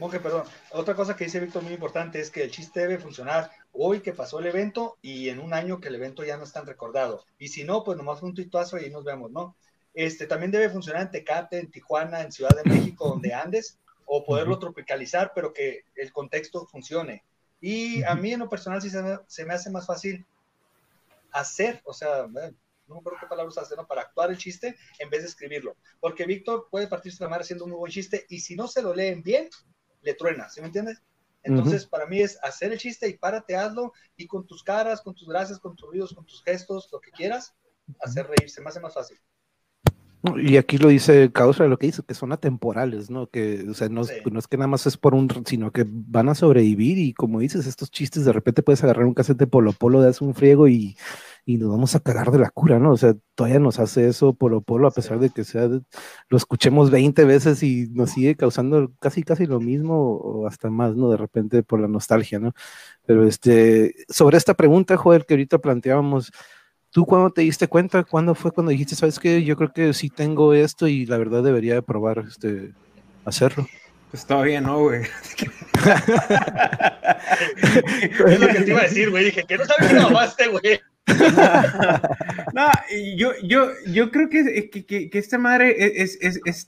Ok, perdón. Otra cosa que dice Víctor muy importante es que el chiste debe funcionar hoy que pasó el evento y en un año que el evento ya no es tan recordado. Y si no, pues nomás un tuitazo y nos vemos, ¿no? Este, también debe funcionar en Tecate, en Tijuana, en Ciudad de México, donde andes, o poderlo tropicalizar, pero que el contexto funcione. Y a mí en lo personal sí se me, se me hace más fácil hacer, o sea, no me acuerdo qué palabras hacer, ¿no? Para actuar el chiste en vez de escribirlo. Porque Víctor puede partirse la madre haciendo un muy buen chiste y si no se lo leen bien, le truena, ¿sí me entiendes? Entonces, para mí es hacer el chiste y párate, hazlo, y con tus caras, con tus gracias, con tus ruidos, con tus gestos, lo que quieras, hacer reírse, me hace más fácil. Y aquí lo dice Causa, lo que dice, que son atemporales, ¿no? Que, o sea, no, no, es que nada más es por un, sino que van a sobrevivir y como dices, estos chistes, de repente puedes agarrar un casete Polo Polo, das un friego y, y nos vamos a cagar de la cura, ¿no? O sea, todavía nos hace eso Polo Polo, a pesar de que sea, lo escuchemos 20 veces y nos sigue causando casi, casi lo mismo o hasta más, ¿no? De repente por la nostalgia, ¿no? Pero este, sobre esta pregunta, Joel, que ahorita planteábamos, ¿Tú cuándo te diste cuenta? ¿Cuándo fue cuando dijiste, sabes qué? Yo creo que sí tengo esto y la verdad debería de probar este, hacerlo. Pues todavía no, güey. es lo que te iba a decir, güey. Dije, que no sabes que mamaste, güey. no, yo, yo, yo creo que, que, que, esta madre es, es, es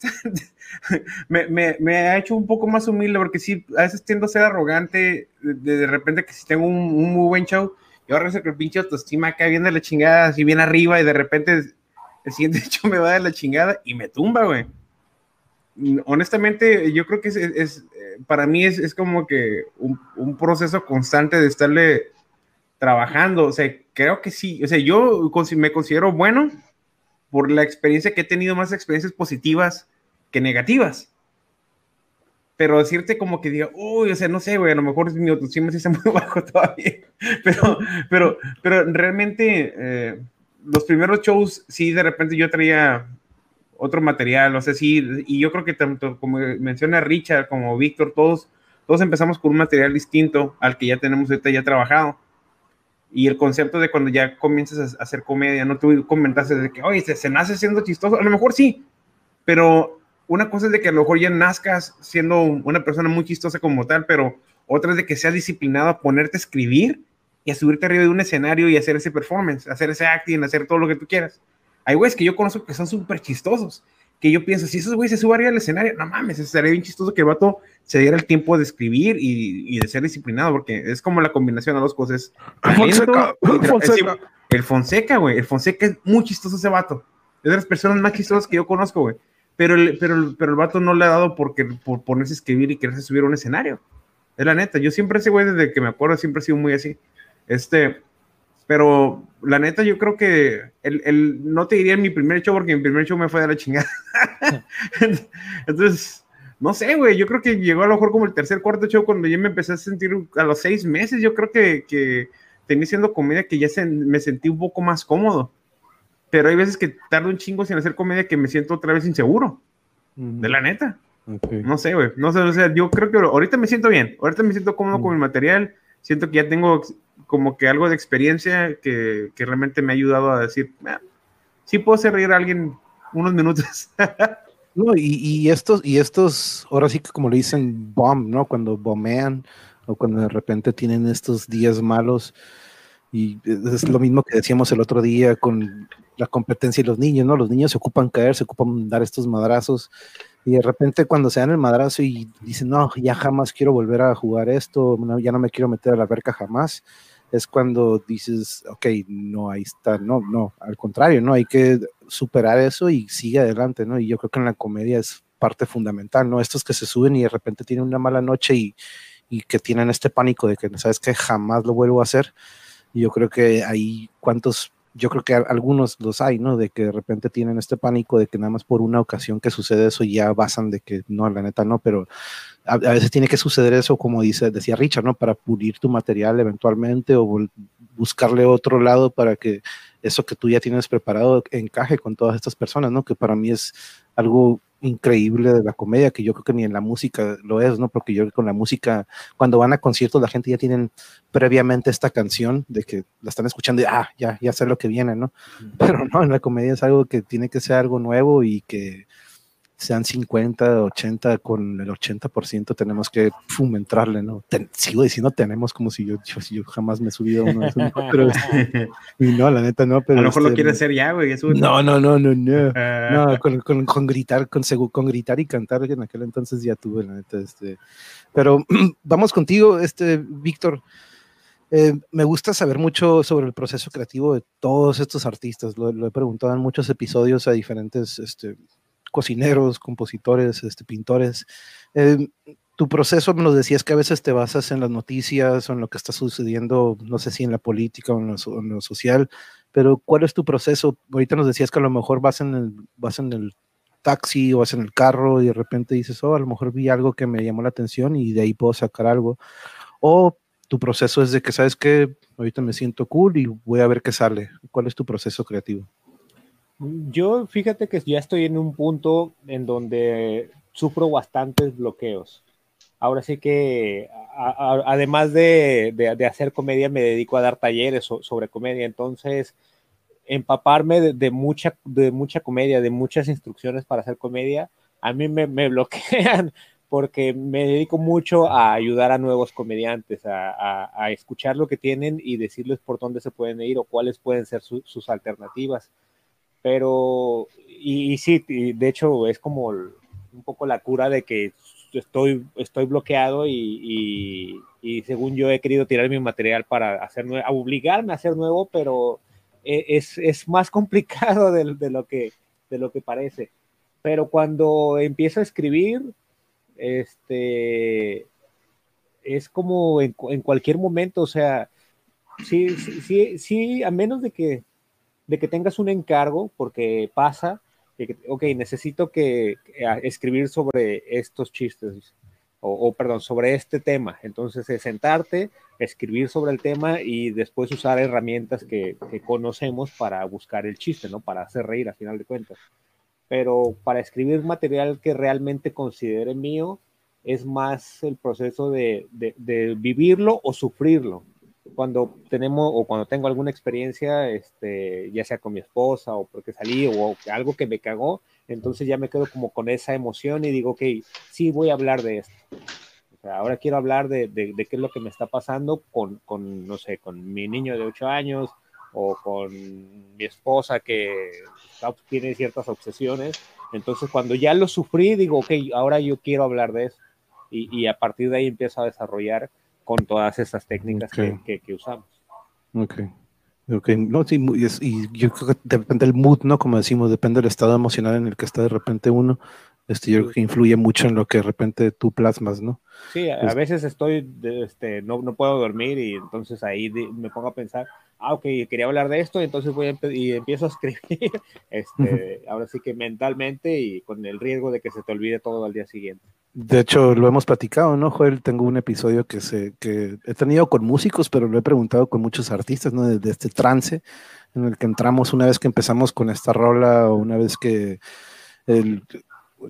me, me, me, ha hecho un poco más humilde porque sí, a veces tiendo a ser arrogante de, de repente que si tengo un, un muy buen show, rezo que el pinche autoestima acá viene de la chingada, así bien arriba, y de repente el siguiente hecho me va de la chingada y me tumba, güey. Honestamente, yo creo que es, es, para mí es como que un, un, proceso constante de estarle trabajando. O sea, creo que sí. O sea, yo me considero bueno por la experiencia que he tenido más experiencias positivas que negativas pero decirte como que diga, uy, o sea, no sé, güey, a lo mejor mi autoestima sí está muy bajo todavía, pero, pero, pero realmente eh, los primeros shows, sí, de repente yo traía otro material, o sea, sí, y yo creo que tanto como menciona Richard, como Víctor, todos, todos empezamos con un material distinto al que ya tenemos ahorita ya trabajado. Y el concepto de cuando ya comienzas a hacer comedia, no tú comentaste de que, oye, se, se nace siendo chistoso, a lo mejor sí, pero una cosa es de que a lo mejor ya nazcas siendo una persona muy chistosa como tal, pero otra es de que seas disciplinado a ponerte a escribir y a subirte arriba de un escenario y hacer ese performance, hacer ese acting, hacer todo lo que tú quieras. Hay güeyes que yo conozco que son súper chistosos, que yo pienso, si esos güeyes se suben arriba del escenario, no mames, estaría bien chistoso que el vato se diera el tiempo de escribir y, de ser disciplinado, porque es como la combinación de dos cosas. Fonseca, Fonseca. El Fonseca, güey, el Fonseca es muy chistoso ese vato. Es de las personas más chistosas que yo conozco, güey pero el, pero, pero el vato no le ha dado porque, por ponerse a escribir y quererse subir a un escenario. Es la neta. Yo siempre ese güey, desde que me acuerdo, siempre he sido muy así. Este, pero la neta, yo creo que el, el, no te diría en mi primer show porque mi primer show me fue de la chingada. Entonces, no sé, güey. Yo creo que llegó a lo mejor como el tercer, cuarto show cuando ya me empecé a sentir a los seis meses. Yo creo que, que tenía siendo comedia que ya se, me sentí un poco más cómodo pero hay veces que tardo un chingo sin hacer comedia que me siento otra vez inseguro. De la neta. No sé, güey. No sé, o sea, yo creo que ahorita me siento bien. Ahorita me siento cómodo con el material. Siento que ya tengo como que algo de experiencia que, que realmente me ha ayudado a decir, ah, sí puedo hacer reír a alguien unos minutos. no, y, y, estos, y estos, ahora sí que como le dicen bomb, ¿no? Cuando bombean o cuando de repente tienen estos días malos. Y es lo mismo que decíamos el otro día con la competencia y los niños, ¿no? Los niños se ocupan caer, se ocupan dar estos madrazos y de repente cuando se dan el madrazo y dicen, no, ya jamás quiero volver a jugar esto, ya no me quiero meter a la verca jamás, es cuando dices, ok, no, ahí está, no, no, al contrario, ¿no? Hay que superar eso y sigue adelante, ¿no? Y yo creo que en la comedia es parte fundamental, ¿no? Estos que se suben y de repente tienen una mala noche y, y que tienen este pánico de que, ¿sabes que Jamás lo vuelvo a hacer. Y yo creo que ahí, ¿cuántos yo creo que algunos los hay, ¿no? De que de repente tienen este pánico de que nada más por una ocasión que sucede eso ya basan de que no, la neta no, pero a, veces tiene que suceder eso, como dice, decía Richard, ¿no? Para pulir tu material eventualmente o buscarle otro lado para que eso que tú ya tienes preparado encaje con todas estas personas, ¿no? Que para mí es algo increíble de la comedia, que yo creo que ni en la música lo es, ¿no? Porque yo con la música, cuando van a conciertos, la gente ya tienen previamente esta canción de que la están escuchando y, ah, ya, ya sé lo que viene, ¿no? Pero no, en la comedia es algo que tiene que ser algo nuevo y que sean 50, 80, con el 80% tenemos que fum, entrarle, ¿no? sigo diciendo tenemos como si yo, yo, jamás me he subido a uno de esos, pero y no, la neta no, pero... A lo mejor lo este, quieres hacer ya, güey. No, no, no, no, no, no con, con, con, gritar, con, con gritar y cantar, que en aquel entonces ya tuve, la neta, este... Pero vamos contigo, este, Víctor. Eh, me gusta saber mucho sobre el proceso creativo de todos estos artistas. Lo, lo, he preguntado en muchos episodios a diferentes este, cocineros, compositores, este, pintores. Eh, tu proceso, me lo decías que a veces te basas en las noticias o en lo que está sucediendo, no sé si en la política o en lo, en lo social, pero ¿cuál es tu proceso? Ahorita nos decías que a lo mejor vas en el, vas en el taxi o vas en el carro y de repente dices, oh, a lo mejor vi algo que me llamó la atención y de ahí puedo sacar algo. O tu proceso es de que, ¿sabes que Ahorita me siento cool y voy a ver qué sale. ¿Cuál es tu proceso creativo? Yo fíjate que ya estoy en un punto en donde sufro bastantes bloqueos. Ahora sí que, además de, de, hacer comedia, me dedico a dar talleres so, sobre comedia. Entonces, empaparme de, mucha, de mucha comedia, de muchas instrucciones para hacer comedia, a mí me, bloquean porque me dedico mucho a ayudar a nuevos comediantes, a, escuchar lo que tienen y decirles por dónde se pueden ir o cuáles pueden ser su, sus alternativas pero, y, y sí, y de hecho es como un poco la cura de que estoy, estoy bloqueado y, y, según yo he querido tirar mi material para hacer nuevo, obligarme a hacer nuevo, pero e, es, es más complicado de, de, lo que, de lo que parece. Pero cuando empiezo a escribir, este, es como en, en cualquier momento, o sea, sí, sí, sí, a menos de que de que tengas un encargo, porque pasa, que, ok, necesito que, escribir sobre estos chistes, o, o, perdón, sobre este tema. Entonces, es sentarte, escribir sobre el tema y después usar herramientas que, conocemos para buscar el chiste, ¿no? Para hacer reír, a final de cuentas. Pero para escribir material que realmente considere mío, es más el proceso de vivirlo o sufrirlo cuando tenemos o cuando tengo alguna experiencia, este, ya sea con mi esposa o porque salí o algo que me cagó, entonces ya me quedo como con esa emoción y digo, ok, sí voy a hablar de esto. O sea, ahora quiero hablar de, de, de, qué es lo que me está pasando con, con, no sé, con mi niño de 8 años o con mi esposa que tiene ciertas obsesiones. Entonces, cuando ya lo sufrí, digo, ok, ahora yo quiero hablar de eso. Y, y a partir de ahí empiezo a desarrollar con todas esas técnicas okay. que, que, que, usamos. Ok. Ok, no, sí, y, y, yo creo que depende del mood, ¿no? Como decimos, depende del estado emocional en el que está de repente uno. Este, yo creo que influye mucho en lo que de repente tú plasmas, ¿no? Sí, a, a veces estoy, este, no, no puedo dormir y entonces ahí me pongo a pensar, ah, ok, quería hablar de esto, entonces voy a y empiezo a escribir, este, ahora sí que mentalmente y con el riesgo de que se te olvide todo al día siguiente. De hecho, lo hemos platicado, ¿no, Joel? Tengo un episodio que, se, que he tenido con músicos, pero lo he preguntado con muchos artistas, ¿no? De, de este trance en el que entramos una vez que empezamos con esta rola o una vez que el,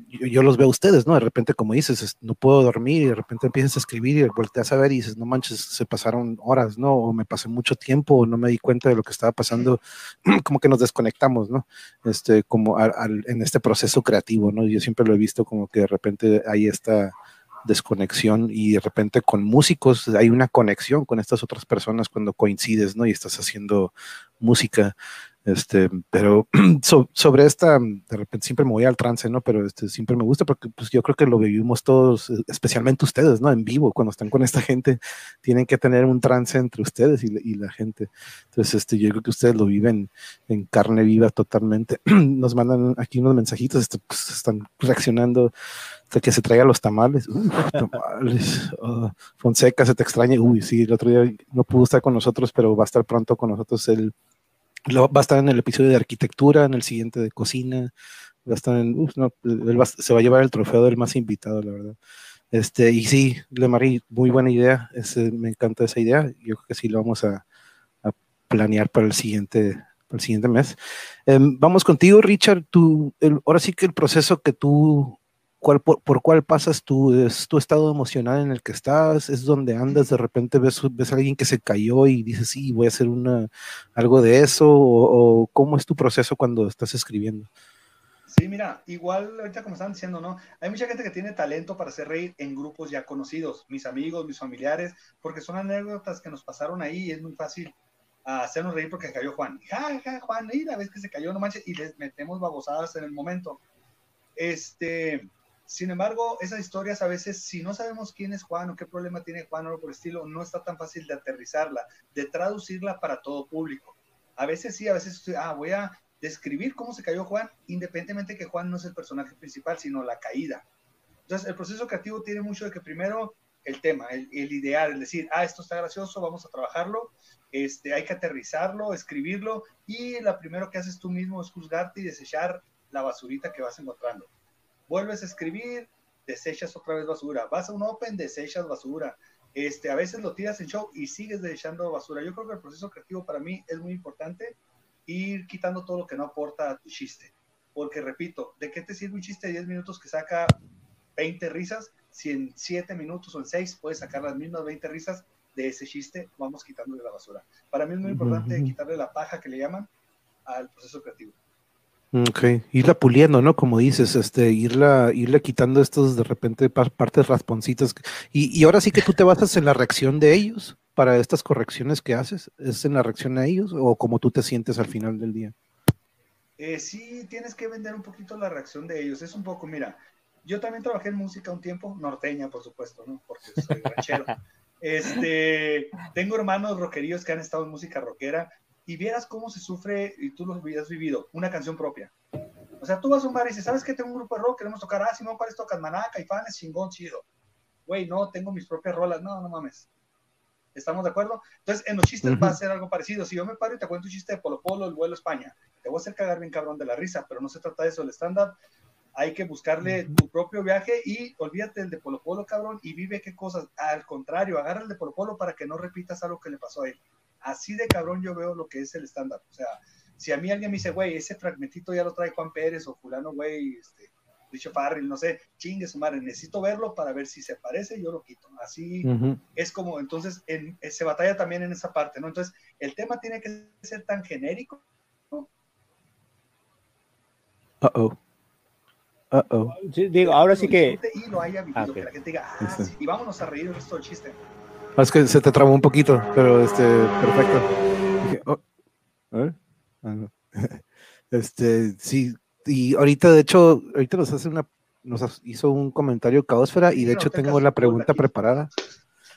yo, yo, los veo a ustedes, ¿no? De repente, como dices, no puedo dormir y de repente empiezas a escribir y volteas a ver y dices, no manches, se pasaron horas, ¿no? O me pasé mucho tiempo, o no me di cuenta de lo que estaba pasando, como que nos desconectamos, ¿no? Este, como en este proceso creativo, ¿no? Yo siempre lo he visto como que de repente hay esta desconexión y de repente con músicos hay una conexión con estas otras personas cuando coincides, ¿no? Y estás haciendo música. Este, pero so, sobre esta, de repente siempre me voy al trance, ¿no? Pero este, siempre me gusta porque pues yo creo que lo vivimos todos, especialmente ustedes, ¿no? En vivo, cuando están con esta gente, tienen que tener un trance entre ustedes y, y la gente. Entonces, este, yo creo que ustedes lo viven en carne viva totalmente. Nos mandan aquí unos mensajitos, este, pues, están reaccionando que se traiga los tamales. Tamales. Uh, Fonseca, se te extraña. Uy, sí, el otro día no pudo estar con nosotros, pero va a estar pronto con nosotros el lo, va a estar en el episodio de arquitectura, en el siguiente de cocina, va a estar en, no, va, se va a llevar el trofeo del más invitado, la verdad. Este, y sí, Le Marie, muy buena idea, ese, me encanta esa idea, yo creo que sí lo vamos a, planear para el siguiente, el siguiente mes. Em, vamos contigo, Richard. Tú, ahora sí que el proceso que tú, cuál, por, cuál pasas tú, es tu estado emocional en el que estás, es donde andas, de repente ves, ves a alguien que se cayó y dices, sí, voy a hacer una, algo de eso, o, cómo es tu proceso cuando estás escribiendo. Sí, mira, igual ahorita como están diciendo, ¿no? Hay mucha gente que tiene talento para hacer reír en grupos ya conocidos, mis amigos, mis familiares, porque son anécdotas que nos pasaron ahí y es muy fácil a hacernos reír porque cayó Juan. Ja, ja, Juan, la vez que se cayó, no manches, y les metemos babosadas en el momento. Este, sin embargo, esas historias a veces, si no sabemos quién es Juan o qué problema tiene Juan o algo por el estilo, no está tan fácil de aterrizarla, de traducirla para todo público. A veces sí, a veces, ah, voy a describir cómo se cayó Juan, independientemente que Juan no es el personaje principal, sino la caída. Entonces, el proceso creativo tiene mucho de que primero el tema, el, el ideal, el decir, ah, esto está gracioso, vamos a trabajarlo, este, hay que aterrizarlo, escribirlo y lo primero que haces tú mismo es juzgarte y desechar la basurita que vas encontrando. Vuelves a escribir, desechas otra vez basura. Vas a un open, desechas basura. Este, a veces lo tiras en show y sigues desechando basura. Yo creo que el proceso creativo para mí es muy importante ir quitando todo lo que no aporta a tu chiste. Porque repito, ¿de qué te sirve un chiste de 10 minutos que saca 20 risas si en 7 minutos o en 6 puedes sacar las mismas 20 risas de ese chiste, vamos quitándole la basura. Para mí es muy importante quitarle la paja que le llaman al proceso creativo. Ok, irla puliendo, ¿no? Como dices, este, irla, irla quitando estos de repente partes rasponcitas. Y, y, ahora sí que tú te basas en la reacción de ellos para estas correcciones que haces. ¿Es en la reacción a ellos o como tú te sientes al final del día? Eh, sí, tienes que vender un poquito la reacción de ellos. Es un poco, mira, yo también trabajé en música un tiempo, norteña, por supuesto, ¿no? Porque soy ranchero. Este, tengo hermanos rockeríos que han estado en música rockera y vieras cómo se sufre, y tú lo has vivido, una canción propia. O sea, tú vas a un bar y dices, ¿sabes qué? Tengo un grupo de rock, queremos tocar, ah, Simón, ¿cuáles tocan? Manaca y fans, chingón, chido. Güey, no, tengo mis propias rolas. No, no mames. ¿Estamos de acuerdo? Entonces, en los chistes va a ser algo parecido. Si yo me paro y te cuento un chiste de Polo Polo, el vuelo a España, te voy a hacer cagar bien cabrón de la risa, pero no se trata de eso. El stand-up hay que buscarle tu propio viaje y olvídate del de Polo Polo, cabrón, y vive qué cosas. Al contrario, agarra el de Polo Polo para que no repitas algo que le pasó a él. Así de cabrón yo veo lo que es el estándar. O sea, si a mí alguien me dice, güey, ese fragmentito ya lo trae Juan Pérez o fulano, güey, este, Dicho Farrell, no sé, chingue su madre, necesito verlo para ver si se parece, yo lo quito. Así es como, entonces, en, se batalla también en esa parte, ¿no? Entonces, el tema tiene que ser tan genérico, ¿no? Uh oh oh. digo, ahora sí que. Y lo haya vivido, ah, que la gente diga, ah, sí, y vámonos a reír el resto del chiste. Ah, es que se te trabó un poquito, pero este, perfecto. Dije, oh, a ver. Ah. Este, sí, y ahorita, de hecho, ahorita nos hace una, nos hizo un comentario Caosfera y de hecho tengo la pregunta preparada.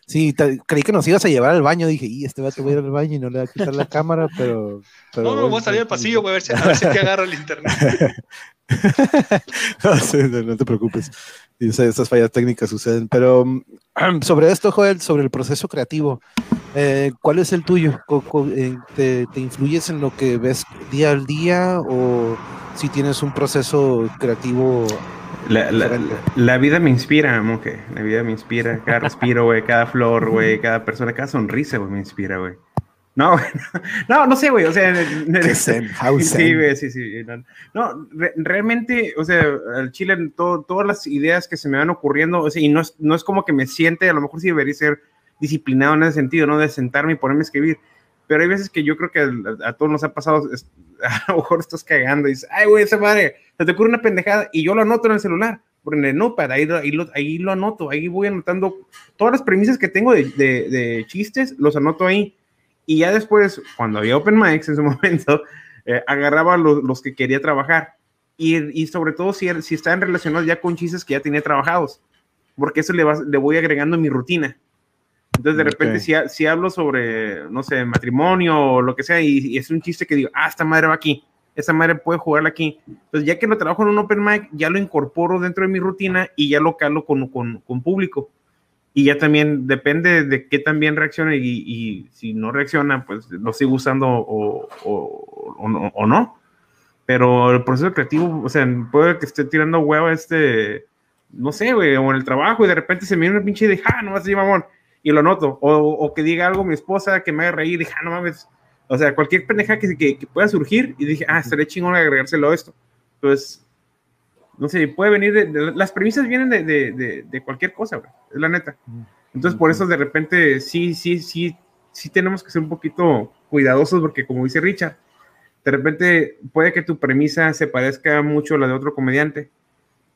Sí, creí que nos ibas a llevar al baño. Dije, y este va a ir al baño y no le va a quitar la cámara, pero. no, no, voy a salir al pasillo, voy a ver si, a ver si te agarra el internet. no, te preocupes. Estas fallas técnicas suceden. Pero sobre esto, Joel, sobre el proceso creativo, eh, ¿cuál es el tuyo? Eh, ¿Te, ¿Te influyes en lo que ves día al día o si tienes un proceso creativo la, vida me inspira, monje. La vida me inspira. Cada respiro, güey. Cada flor, güey. Cada persona, cada sonrisa, güey, me inspira, güey. No, no, no sé, güey. O sea, sí, güey, sí, sí. No, realmente, o sea, al chile, todas las ideas que se me van ocurriendo, o sea, y no es, no es como que me siente, a lo mejor sí debería ser disciplinado en ese sentido, ¿no? De sentarme y ponerme a escribir. Pero hay veces que yo creo que a, a todos nos ha pasado, a lo mejor estás cagando y dices, ay, güey, esa madre, se te ocurre una pendejada y yo lo anoto en el celular, por en el notepad, ahí, ahí, lo, ahí lo anoto, ahí voy anotando todas las premisas que tengo de, de, de chistes, los anoto ahí. Y ya después, cuando había open mics en su momento, eh, agarraba los, los, que quería trabajar. Y, y, sobre todo si, si estaban relacionados ya con chistes que ya tenía trabajados, porque eso le, va, le voy agregando mi rutina. Entonces, de repente, si, si, hablo sobre, no sé, matrimonio o lo que sea, y, es un chiste que digo, ah, esta madre va aquí, esta madre puede jugarla aquí. Entonces, ya que lo trabajo en un open mic, ya lo incorporo dentro de mi rutina y ya lo calo con, con, con público. Y ya también depende de qué también reaccione y, y si no reacciona, pues lo sigo usando o, o, o, no, Pero el proceso creativo, o sea, puede que esté tirando huevo este, no sé, güey, o en el trabajo y de repente se me viene una pinche de, ah, no vas a amor y lo noto. O, o, que diga algo mi esposa que me haga reír y, ah, no mames, O sea, cualquier pendeja que, que, pueda surgir y dije, ah, estaría chingón agregárselo a esto. Entonces, no sé, puede venir de, las premisas vienen de, de, de, cualquier cosa, güey, es la neta. Entonces, por eso de repente sí, sí, sí, sí tenemos que ser un poquito cuidadosos porque como dice Richard, de repente puede que tu premisa se parezca mucho a la de otro comediante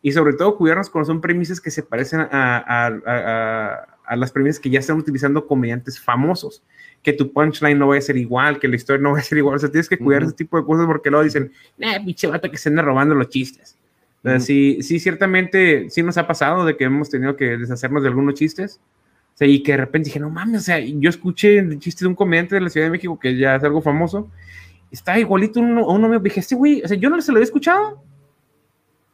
y sobre todo cuidarnos cuando son premisas que se parecen a, a, a, a las premisas que ya están utilizando comediantes famosos, que tu punchline no va a ser igual, que la historia no va a ser igual, o sea, tienes que cuidar ese tipo de cosas porque luego dicen, eh, pinche vato que se anda robando los chistes. Sí, sí, ciertamente, sí nos ha pasado de que hemos tenido que deshacernos de algunos chistes, o sea, y que de repente dije, no mames, o sea, yo escuché el chiste de un comediante de la Ciudad de México que ya es algo famoso, está igualito uno, uno me dije, este güey, o sea, yo no se lo había escuchado,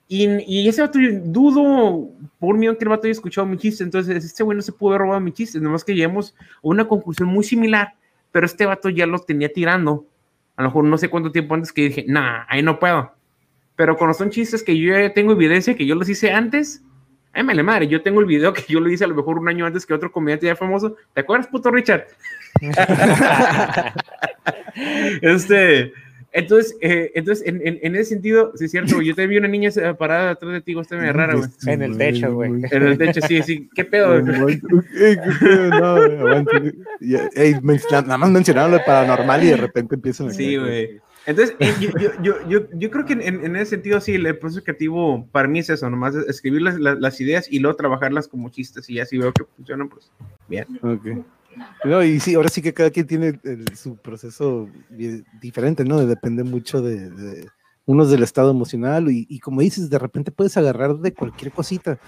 y, y, ese vato, dudo por mí que el vato haya escuchado mi chiste. Entonces, este güey no se pudo haber robado mi chiste. Nomás que llegamos a una conclusión muy similar, pero este vato ya lo tenía tirando. A lo mejor no sé cuánto tiempo antes que dije, nah, ahí no puedo. Pero cuando son chistes que yo ya tengo evidencia que yo los hice antes, ay, me le madre. Yo tengo el video que yo lo hice a lo mejor un año antes que otro comediante ya famoso. ¿Te acuerdas, puto Richard? este. Entonces, eh, entonces en, en, en, ese sentido, sí es cierto, yo te vi una niña parada atrás de ti, está medio rara, güey. En el techo, güey. En el techo, sí, sí. ¿Qué pedo? Ey, ¿qué pedo? No, Ey, nada más mencionaron lo paranormal y de repente empiezan a... Sí, güey. Entonces, eh, yo, yo, yo, yo, creo que en, en, ese sentido, sí, el proceso creativo para mí es eso, nomás escribir las, las, las ideas y luego trabajarlas como chistes y ya si veo que funcionan, pues bien. Ok. No, y sí, ahora sí que cada quien tiene su proceso diferente, ¿no? Depende mucho de, de unos del estado emocional y, y, como dices, de repente puedes agarrar de cualquier cosita.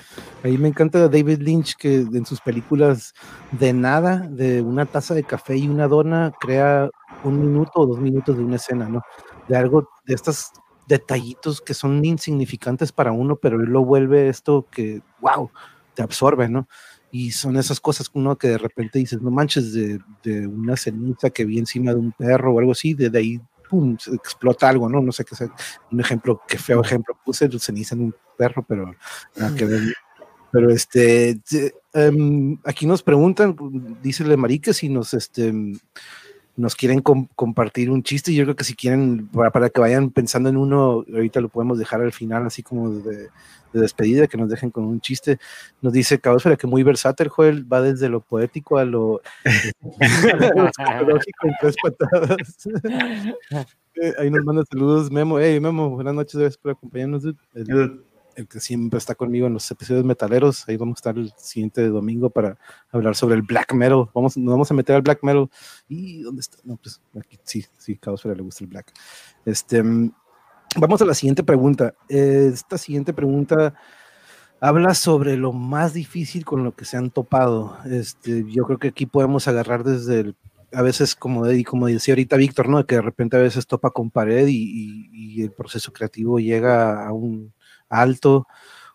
Ahí me encanta David Lynch que en sus películas de nada, de una taza de café y una dona, crea un minuto o dos minutos de una escena, ¿no? De algo, de estos detallitos que son insignificantes para uno, pero él lo vuelve esto que, wow, te absorbe, ¿no? y son esas cosas uno que de repente dices, no manches, de, de una ceniza que vi encima de un perro o algo así, de, ahí, pum, explota algo, ¿no? No sé qué sea, un ejemplo, qué feo ejemplo, puse ceniza en un perro, pero nada que ver. Pero este, um, aquí nos preguntan, dice Le Marique, si nos, este, nos quieren com compartir un chiste. Yo creo que si quieren, para, para, que vayan pensando en uno, ahorita lo podemos dejar al final, así como de, de despedida, que nos dejen con un chiste. Nos dice Caosfera que muy versátil, Joel, va desde lo poético a lo psicológico en tres patadas. Eh, ahí nos manda saludos Memo. Hey, Memo, buenas noches, gracias por acompañarnos. El, que siempre está conmigo en los episodios metaleros. Ahí vamos a estar el siguiente domingo para hablar sobre el black metal. Vamos, nos vamos a meter al black metal. ¿Y dónde está? No, pues aquí sí, sí, Caosfera le gusta el black. Este, Vamos a la siguiente pregunta. Esta siguiente pregunta habla sobre lo más difícil con lo que se han topado. Este, yo creo que aquí podemos agarrar desde el, a veces, como, como decía ahorita Víctor, ¿no? que de repente a veces topa con pared y, y, y, el proceso creativo llega a un alto,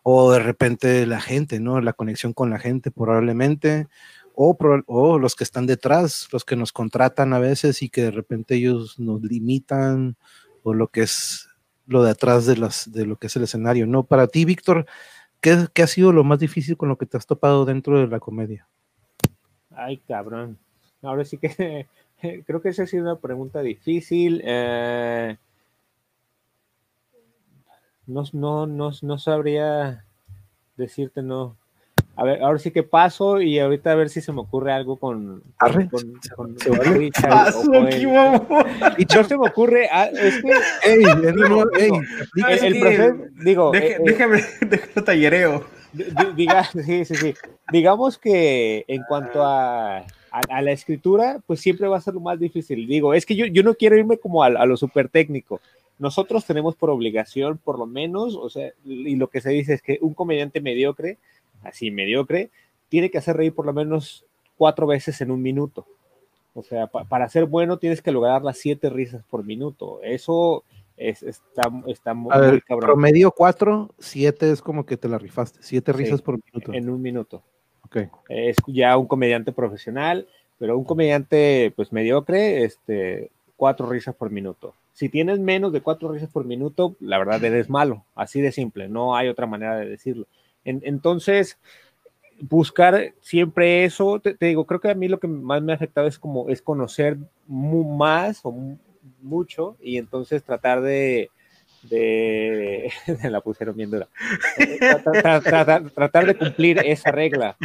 o de repente la gente, ¿no? La conexión con la gente, probablemente. O, los que están detrás, los que nos contratan a veces y que de repente ellos nos limitan, o lo que es lo de atrás de, las, de lo que es el escenario, ¿no? Para ti, Víctor, ¿qué, ¿qué, ha sido lo más difícil con lo que te has topado dentro de la comedia? Ay, cabrón. Ahora sí que creo que esa ha sido una pregunta difícil. Eh, no, no, no, no sabría decirte, no. A ver, ahora sí que paso y ahorita a ver si se me ocurre algo con, con, con, con Richard. Paso, y no se me ocurre. Ah, es que. Ey, no, ey, el, el proceso, digo. Deje, eh, déjame, déjame tallereo. Diga, sí, sí, sí. Digamos que en cuanto a, a, a, la escritura, pues siempre va a ser lo más difícil. Digo, es que yo, yo no quiero irme como a, a lo súper técnico nosotros tenemos por obligación, por lo menos, o sea, y lo que se dice es que un comediante mediocre así mediocre, tiene que hacer reír por lo menos cuatro veces en un minuto. O sea, pa para ser bueno tienes que lograr las siete risas por minuto. Eso es, está, está muy, A ver, cabrón. Promedio cuatro, siete es como que te la rifaste. Siete risas sí, por minuto. En un minuto. Okay. Es ya un comediante profesional, pero un comediante pues mediocre, este, cuatro risas por minuto. Si tienes menos de cuatro risas por minuto, la verdad eres malo, así de simple, no hay otra manera de decirlo. En, entonces, buscar siempre eso, te, digo, creo que a mí lo que más me ha afectado es como es conocer más o mucho y entonces tratar de, de la pusieron bien dura, tratar, de cumplir esa regla.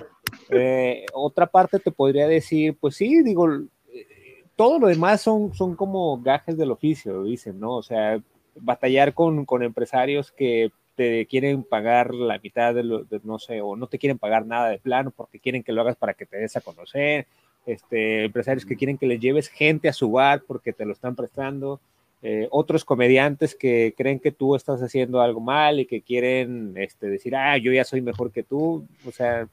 Eh, otra parte te podría decir, pues sí, digo, todo lo demás son, son como gajes del oficio, dicen, ¿no? O sea, batallar con, con empresarios que te quieren pagar la mitad de lo, no sé, o no te quieren pagar nada de plano porque quieren que lo hagas para que te des a conocer, este, empresarios que quieren que les lleves gente a su bar porque te lo están prestando, eh, otros comediantes que creen que tú estás haciendo algo mal y que quieren este, decir, ah, yo ya soy mejor que tú, o sea,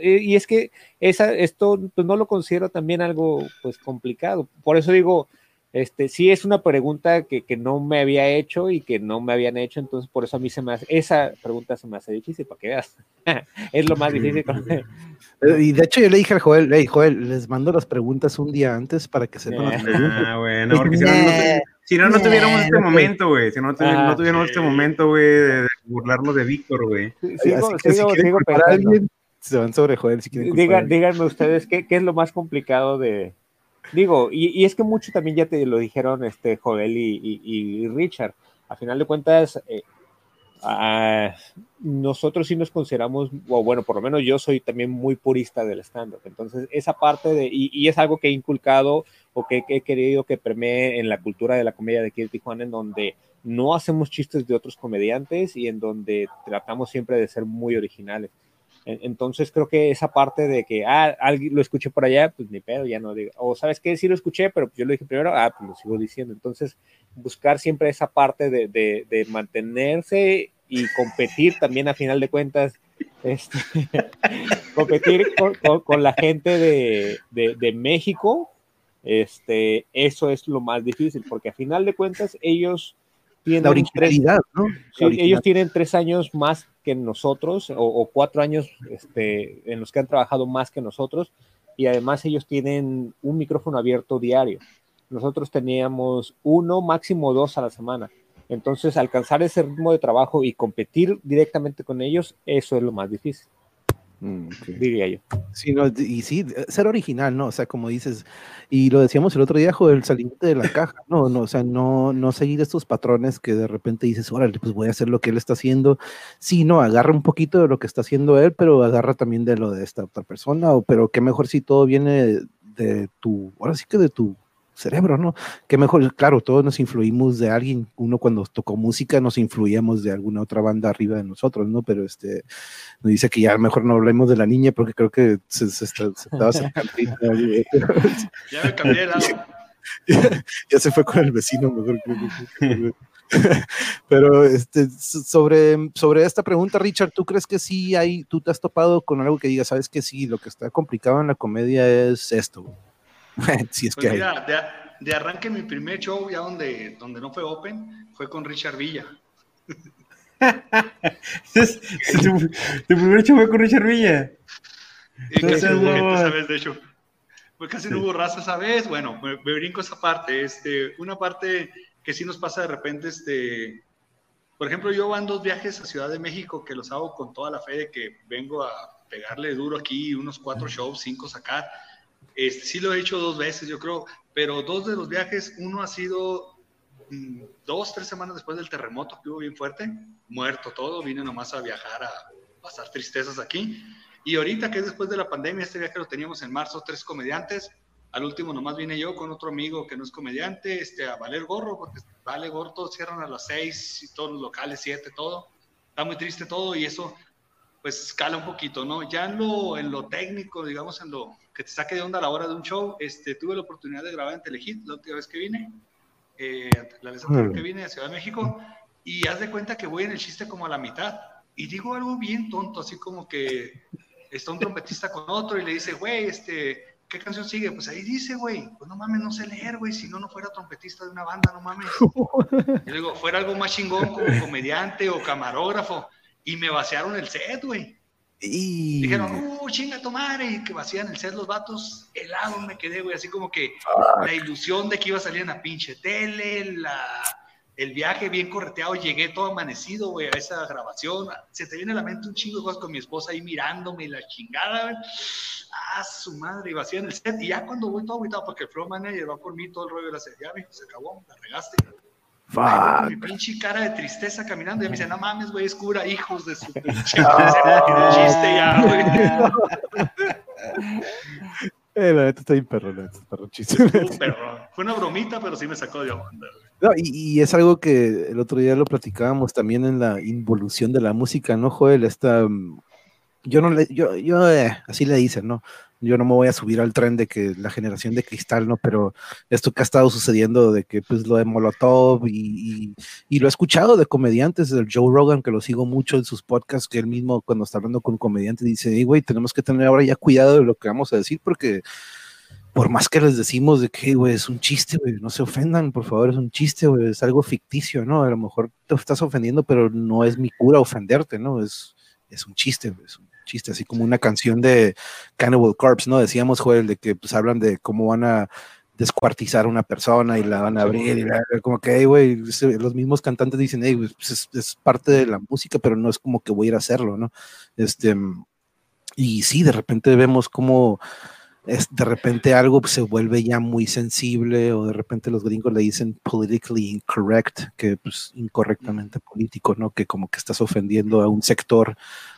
y es que esa, esto pues, no lo considero también algo pues complicado, por eso digo, este, sí es una pregunta que, que, no me había hecho y que no me habían hecho, entonces por eso a mí se me hace, esa pregunta se me hace difícil, para que veas. es lo más difícil. Eh, y de hecho yo le dije al Joel, hey, Joel, les mando las preguntas un día antes para que sepan las preguntas. Ah, bueno, porque si no, no, si no, no tuviéramos este momento, güey. Si no, no ah, tuviéramos este momento, güey, de, burlarnos de Víctor, güey. Sigo, sigo, sigo alguien, se van sobre Joel si quieren díganme ustedes, ¿qué, ¿qué es lo más complicado de, Digo, y, es que mucho también ya te lo dijeron este Joel y, Richard. A final de cuentas, eh, nosotros sí nos consideramos, o bueno, por lo menos yo soy también muy purista del stand-up. Entonces, esa parte de, y, es algo que he inculcado o que, he querido que permee en la cultura de la comedia de aquí de Tijuana, en donde no hacemos chistes de otros comediantes y en donde tratamos siempre de ser muy originales. Entonces creo que esa parte de que, ah, alguien lo escuché por allá, pues ni pedo, ya no digo, o sabes qué, sí lo escuché, pero yo lo dije primero, ah, pues lo sigo diciendo. Entonces, buscar siempre esa parte de, de, mantenerse y competir también a final de cuentas, este, competir con, con, la gente de, de, México, este, eso es lo más difícil, porque a final de cuentas ellos la originalidad, ¿no? ellos tienen tres años más que nosotros, o, cuatro años este, en los que han trabajado más que nosotros, y además ellos tienen un micrófono abierto diario. Nosotros teníamos uno, máximo dos a la semana. Entonces, alcanzar ese ritmo de trabajo y competir directamente con ellos, eso es lo más difícil. Mm, diría yo. Sí, no, y sí, ser original, ¿no? O sea, como dices, y lo decíamos el otro día, el salirte de la caja, no, no, o sea, no, no seguir estos patrones que de repente dices, órale, pues voy a hacer lo que él está haciendo. Sí, no, agarra un poquito de lo que está haciendo él, pero agarra también de lo de esta otra persona, o, pero qué mejor si todo viene de tu, ahora sí que de tu cerebro, ¿no? Qué mejor, claro, todos nos influimos de alguien, uno cuando tocó música nos influíamos de alguna otra banda arriba de nosotros, ¿no? Pero este, nos dice que ya mejor no hablemos de la niña porque creo que se, estaba sacando. ya me cambié de lado. ya, se fue con el vecino, mejor Pero este, sobre, sobre esta pregunta, Richard, ¿tú crees que sí hay, tú te has topado con algo que diga, sabes que sí, lo que está complicado en la comedia es esto? si es pues que mira, de, arranque mi primer show, ya donde, donde no fue open, fue con Richard Villa. tu, primer show fue con Richard Villa. Y casi no hubo gente esa vez, de hecho. Pues casi no hubo raza esa vez. Bueno, me, brinco esa parte. Este, una parte que sí nos pasa de repente, este, por ejemplo, yo van dos viajes a Ciudad de México que los hago con toda la fe de que vengo a pegarle duro aquí, unos cuatro shows, cinco sacar este, sí lo he hecho dos veces, yo creo, pero dos de los viajes, uno ha sido mm, dos, tres semanas después del terremoto que hubo bien fuerte, muerto todo, vine nomás a viajar a pasar tristezas aquí. Y ahorita que es después de la pandemia, este viaje lo teníamos en marzo, tres comediantes. Al último nomás vine yo con otro amigo que no es comediante, este, a valer gorro, porque vale gorro, todos cierran a las seis, y todos los locales, siete, todo. Está muy triste todo y eso pues escala un poquito, ¿no? Ya en lo, en lo técnico, digamos, en lo que te saque de onda a la hora de un show, este, tuve la oportunidad de grabar en Telehit la última vez que vine, eh, la vez que vine a Ciudad de México, y haz de cuenta que voy en el chiste como a la mitad, y digo algo bien tonto, así como que está un trompetista con otro y le dice, güey, este, ¿qué canción sigue? Pues ahí dice, güey, pues no mames, no sé leer, güey, si no, no fuera trompetista de una banda, no mames. Y digo, fuera algo más chingón como comediante o camarógrafo y me vaciaron el set, güey. Y... Dijeron, uh, chinga tu madre, y que vacían el set los vatos, helado me quedé, güey, así como que la ilusión de que iba a salir en la pinche tele, la, el viaje bien correteado, llegué todo amanecido, güey, a esa grabación. Se te viene a la mente un chingo de cosas con mi esposa ahí mirándome y la chingada, güey. Ah, su madre, y vacía en el set. Y ya cuando voy todo aguitado, porque el flow manager va por mí todo el rollo de la serie, ya, se acabó, la regaste. Ay, mi pinche cara de tristeza caminando y me dice, no mames, güey, es cura, hijos de su pinche chiste ya, güey. Eh, la neta está bien perro, perro chiste. Fue una bromita, pero sí me sacó de onda, güey. No, y, y, es algo que el otro día lo platicábamos también en la involución de la música, ¿no, Joel? Esta, mm, yo no le, yo, yo eh, así le dicen, ¿no? yo no me voy a subir al tren de que la generación de cristal, ¿no? Pero esto que ha estado sucediendo de que pues lo de Molotov y, y, lo he escuchado de comediantes, del Joe Rogan, que lo sigo mucho en sus podcasts, que él mismo cuando está hablando con un comediante dice, güey, tenemos que tener ahora ya cuidado de lo que vamos a decir porque por más que les decimos de que, güey, es un chiste, güey, no se ofendan, por favor, es un chiste, güey, es algo ficticio, ¿no? A lo mejor te estás ofendiendo, pero no es mi cura ofenderte, ¿no? Es, es un chiste, chiste, así como una canción de Cannibal Corpse, ¿no? Decíamos, Joel, de que pues hablan de cómo van a descuartizar a una persona y la van a abrir, y como que, güey, los mismos cantantes dicen, hey, pues es, parte de la música, pero no es como que voy a ir a hacerlo, ¿no? Este, y sí, de repente vemos cómo es, de repente algo se vuelve ya muy sensible o de repente los gringos le dicen politically incorrect, que pues incorrectamente político, ¿no? Que como que estás ofendiendo a un sector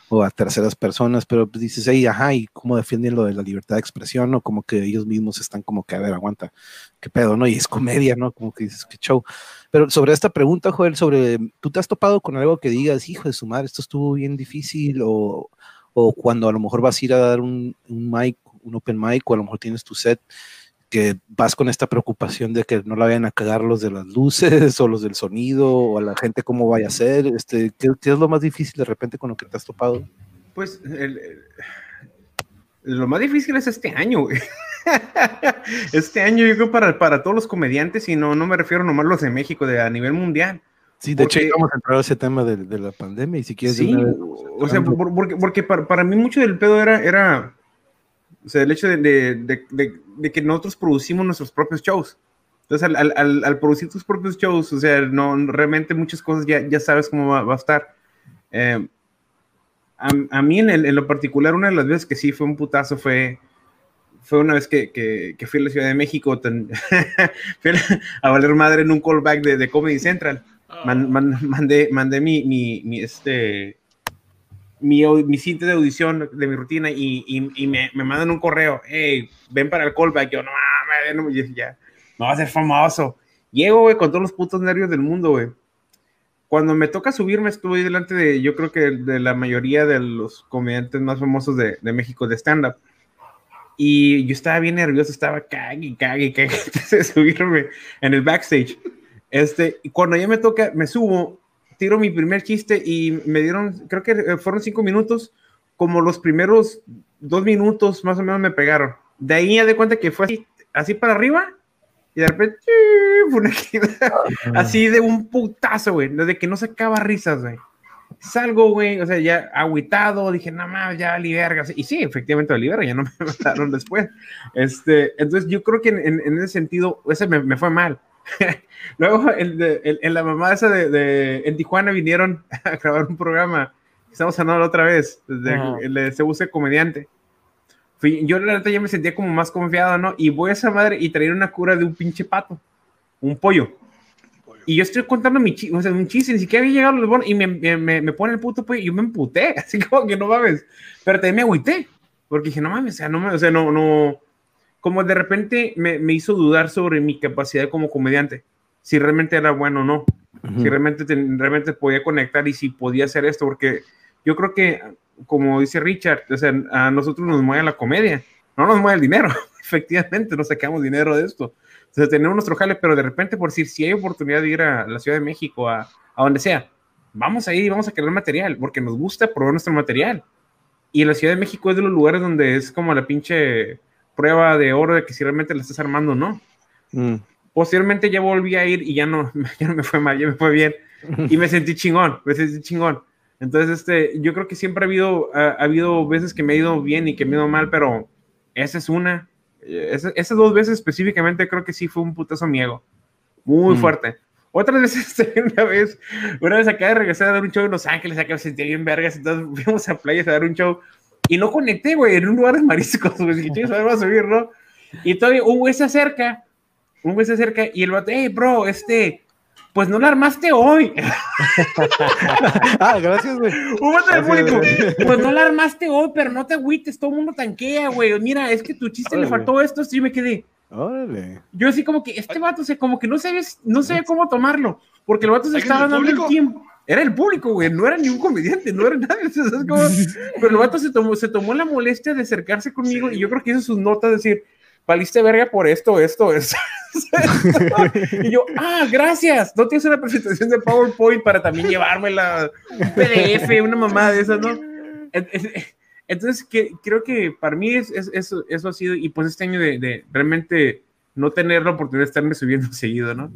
o a terceras personas, pero pues dices, hey, ajá, ¿y cómo defienden lo de la libertad de expresión? ¿no? Como que ellos mismos están como que, a ver, aguanta, qué pedo, ¿no? Y es comedia, ¿no? Como que dices, qué show. Pero sobre esta pregunta, Joel, sobre, ¿tú te has topado con algo que digas, hijo de su madre, esto estuvo bien difícil? O, o cuando a lo mejor vas a ir a dar un, un mic, un open mic, o a lo mejor tienes tu set, que vas con esta preocupación de que no la vayan a cagar los de las luces o los del sonido o a la gente cómo vaya a ser. Este, ¿qué, es lo más difícil de repente con lo que te has topado? Pues lo más difícil es este año, este año yo creo para, para todos los comediantes y no, no me refiero nomás a los de México, de a nivel mundial. Sí, de hecho, vamos a entrar a ese tema de, de, la pandemia y si quieres... Sí, o sea, porque, porque para, para, mí mucho del pedo era, era o sea, el hecho de, que nosotros producimos nuestros propios shows. Entonces, al, producir tus propios shows, o sea, no, realmente muchas cosas ya, ya sabes cómo va, a estar. Eh, a, mí, en, lo particular, una de las veces que sí fue un putazo fue, fue una vez que, que, fui a la Ciudad de México, fui a, valer madre en un callback de, de Comedy Central. Ah. mandé, mandé mi, mi, mi, este, mi, mi de audición de mi rutina y, y, me, me, mandan un correo, hey, ven para el callback. Yo, no mames, ya, no va a ser famoso. Llego, güey, con todos los putos nervios del mundo, güey. Cuando me toca subirme, estuve delante de, yo creo que de la mayoría de los comediantes más famosos de, de México de stand-up. Y yo estaba bien nervioso, estaba cague, cague, cague, de subirme en el backstage. Este, y cuando ya me toca, me subo tiro mi primer chiste y me dieron, creo que eh, fueron cinco minutos, como los primeros dos minutos más o menos me pegaron. De ahí ya de cuenta que fue así, así para arriba y de repente así de un putazo, güey, desde que no sacaba risas, güey. Salgo, güey, o sea, ya agüitado, dije, nada más, ya liberga. Y sí, efectivamente, liberga, ya no me mataron después. Este, entonces, yo creo que en, en ese sentido, ese me, me fue mal Luego, en la mamá esa de, en Tijuana vinieron a grabar un programa. Estamos hablando otra vez, desde Se Busca Comediante. Fui, yo la verdad ya me sentía como más confiado, ¿no? Y voy a esa madre y traer una cura de un pinche pato, un pollo. Y yo estoy contando mi chiste, o sea, un chiste, ni siquiera había llegado los bonos y me, me, me, pone el puto pollo y yo me emputé, así como que no mames. Pero también me agüité, porque dije, no mames, o sea, no, o sea, no, no, como de repente me, me, hizo dudar sobre mi capacidad como comediante, si realmente era bueno o no, si realmente, realmente podía conectar y si podía hacer esto, porque yo creo que, como dice Richard, o sea, a nosotros nos mueve la comedia, no nos mueve el dinero, efectivamente, no sacamos dinero de esto. Entonces tenemos nuestro jale, pero de repente, por decir, si hay oportunidad de ir a la Ciudad de México, a, a donde sea, vamos a ir y vamos a crear material, porque nos gusta probar nuestro material. Y la Ciudad de México es de los lugares donde es como la pinche prueba de oro de que si realmente la estás armando o no. Mm. Posteriormente ya volví a ir y ya no, ya no me fue mal, ya me fue bien. Y me sentí chingón, me sentí chingón. Entonces, este, yo creo que siempre ha habido, ha, habido veces que me ha ido bien y que me ha ido mal, pero esa es una. Esas dos veces específicamente creo que sí fue un putazo miego. Muy mm. fuerte. Otras veces, una vez, una vez acá de regresar a dar un show en Los Ángeles, acá me sentía bien vergas, entonces fuimos a playas a dar un show y no conecté, güey, en un lugar de mariscos, güey, dije, a ver, a subir, ¿no? Y todavía un güey se acerca, un güey se acerca y el vato, hey, bro, este, pues no la armaste hoy. ah, gracias, güey. Un vato del público, pues no la armaste hoy, pero no te agüites, todo el mundo tanquea, güey. Mira, es que tu chiste le faltó esto, sí me quedé. Órale. Yo así como que este vato, se como que no sabía, no sabía cómo tomarlo, porque el vato se estaba dando el tiempo. Era el público, güey, no era ni un comediante, no era nadie. Pero el vato se tomó, se tomó la molestia de acercarse conmigo y yo creo que hizo sus notas, decir, valiste verga por esto, esto, esto. y yo, ah, gracias. No tienes una presentación de PowerPoint para también llevarme la PDF, una mamá de esas, ¿no? Entonces, que, creo que para mí es, eso, eso ha sido, y pues este año de, de, realmente no tener la oportunidad de estarme subiendo seguido, ¿no?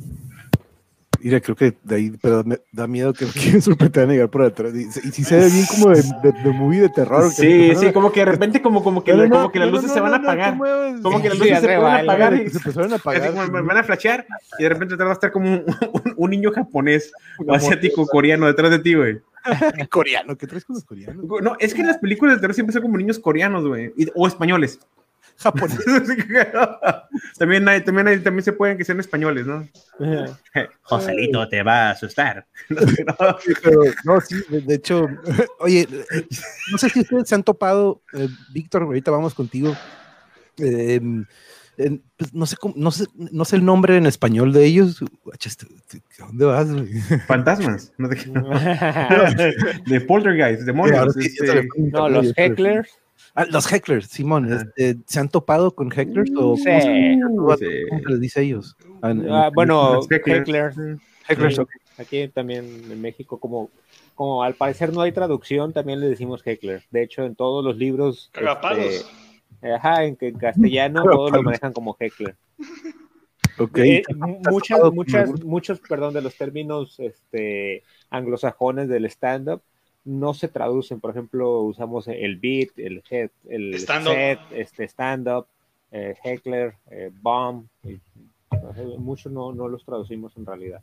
Mira, creo que de ahí, pero me da miedo que quieren sorprender a negar por atrás. Y, si se ve bien como de, de, de movie de terror. Sí, sí, como que de repente como, como que, como que las luces se van a apagar. como que las luces se van a apagar. Y se empezaron a apagar. me van a flashear y de repente te va a estar como un, un, niño japonés o asiático coreano detrás de ti, güey. coreano, ¿qué traes con los coreanos? No, es que en las películas de terror siempre son como niños coreanos, güey, o españoles. Japoneses. también, hay, también, hay, también se pueden que sean españoles, ¿no? Joselito te va a asustar. no, sí, de, hecho, oye, no sé si ustedes se han topado, eh, Víctor, ahorita vamos contigo. Eh, pues, no sé cómo, no sé, no sé el nombre en español de ellos. Este, ¿Dónde vas? Fantasmas. No, de poltergeist, demonios. Este, no, los hecklers. Ah, los hecklers, Simón, este, ¿se han topado con hecklers? O sí, ¿cómo, se, les dice ellos? Ah, bueno, hecklers. hecklers Aquí también en México, como, como al parecer no hay traducción, también le decimos heckler. De hecho, en todos los libros. Este, ajá, en, en castellano todos lo manejan como heckler. Okay. Eh, muchas, muchas, muchos, perdón, de los términos este, anglosajones del stand-up no se traducen. Por ejemplo, usamos el beat, el head, el set, este stand-up, eh, heckler, eh, bomb. muchos no, no, los traducimos en realidad.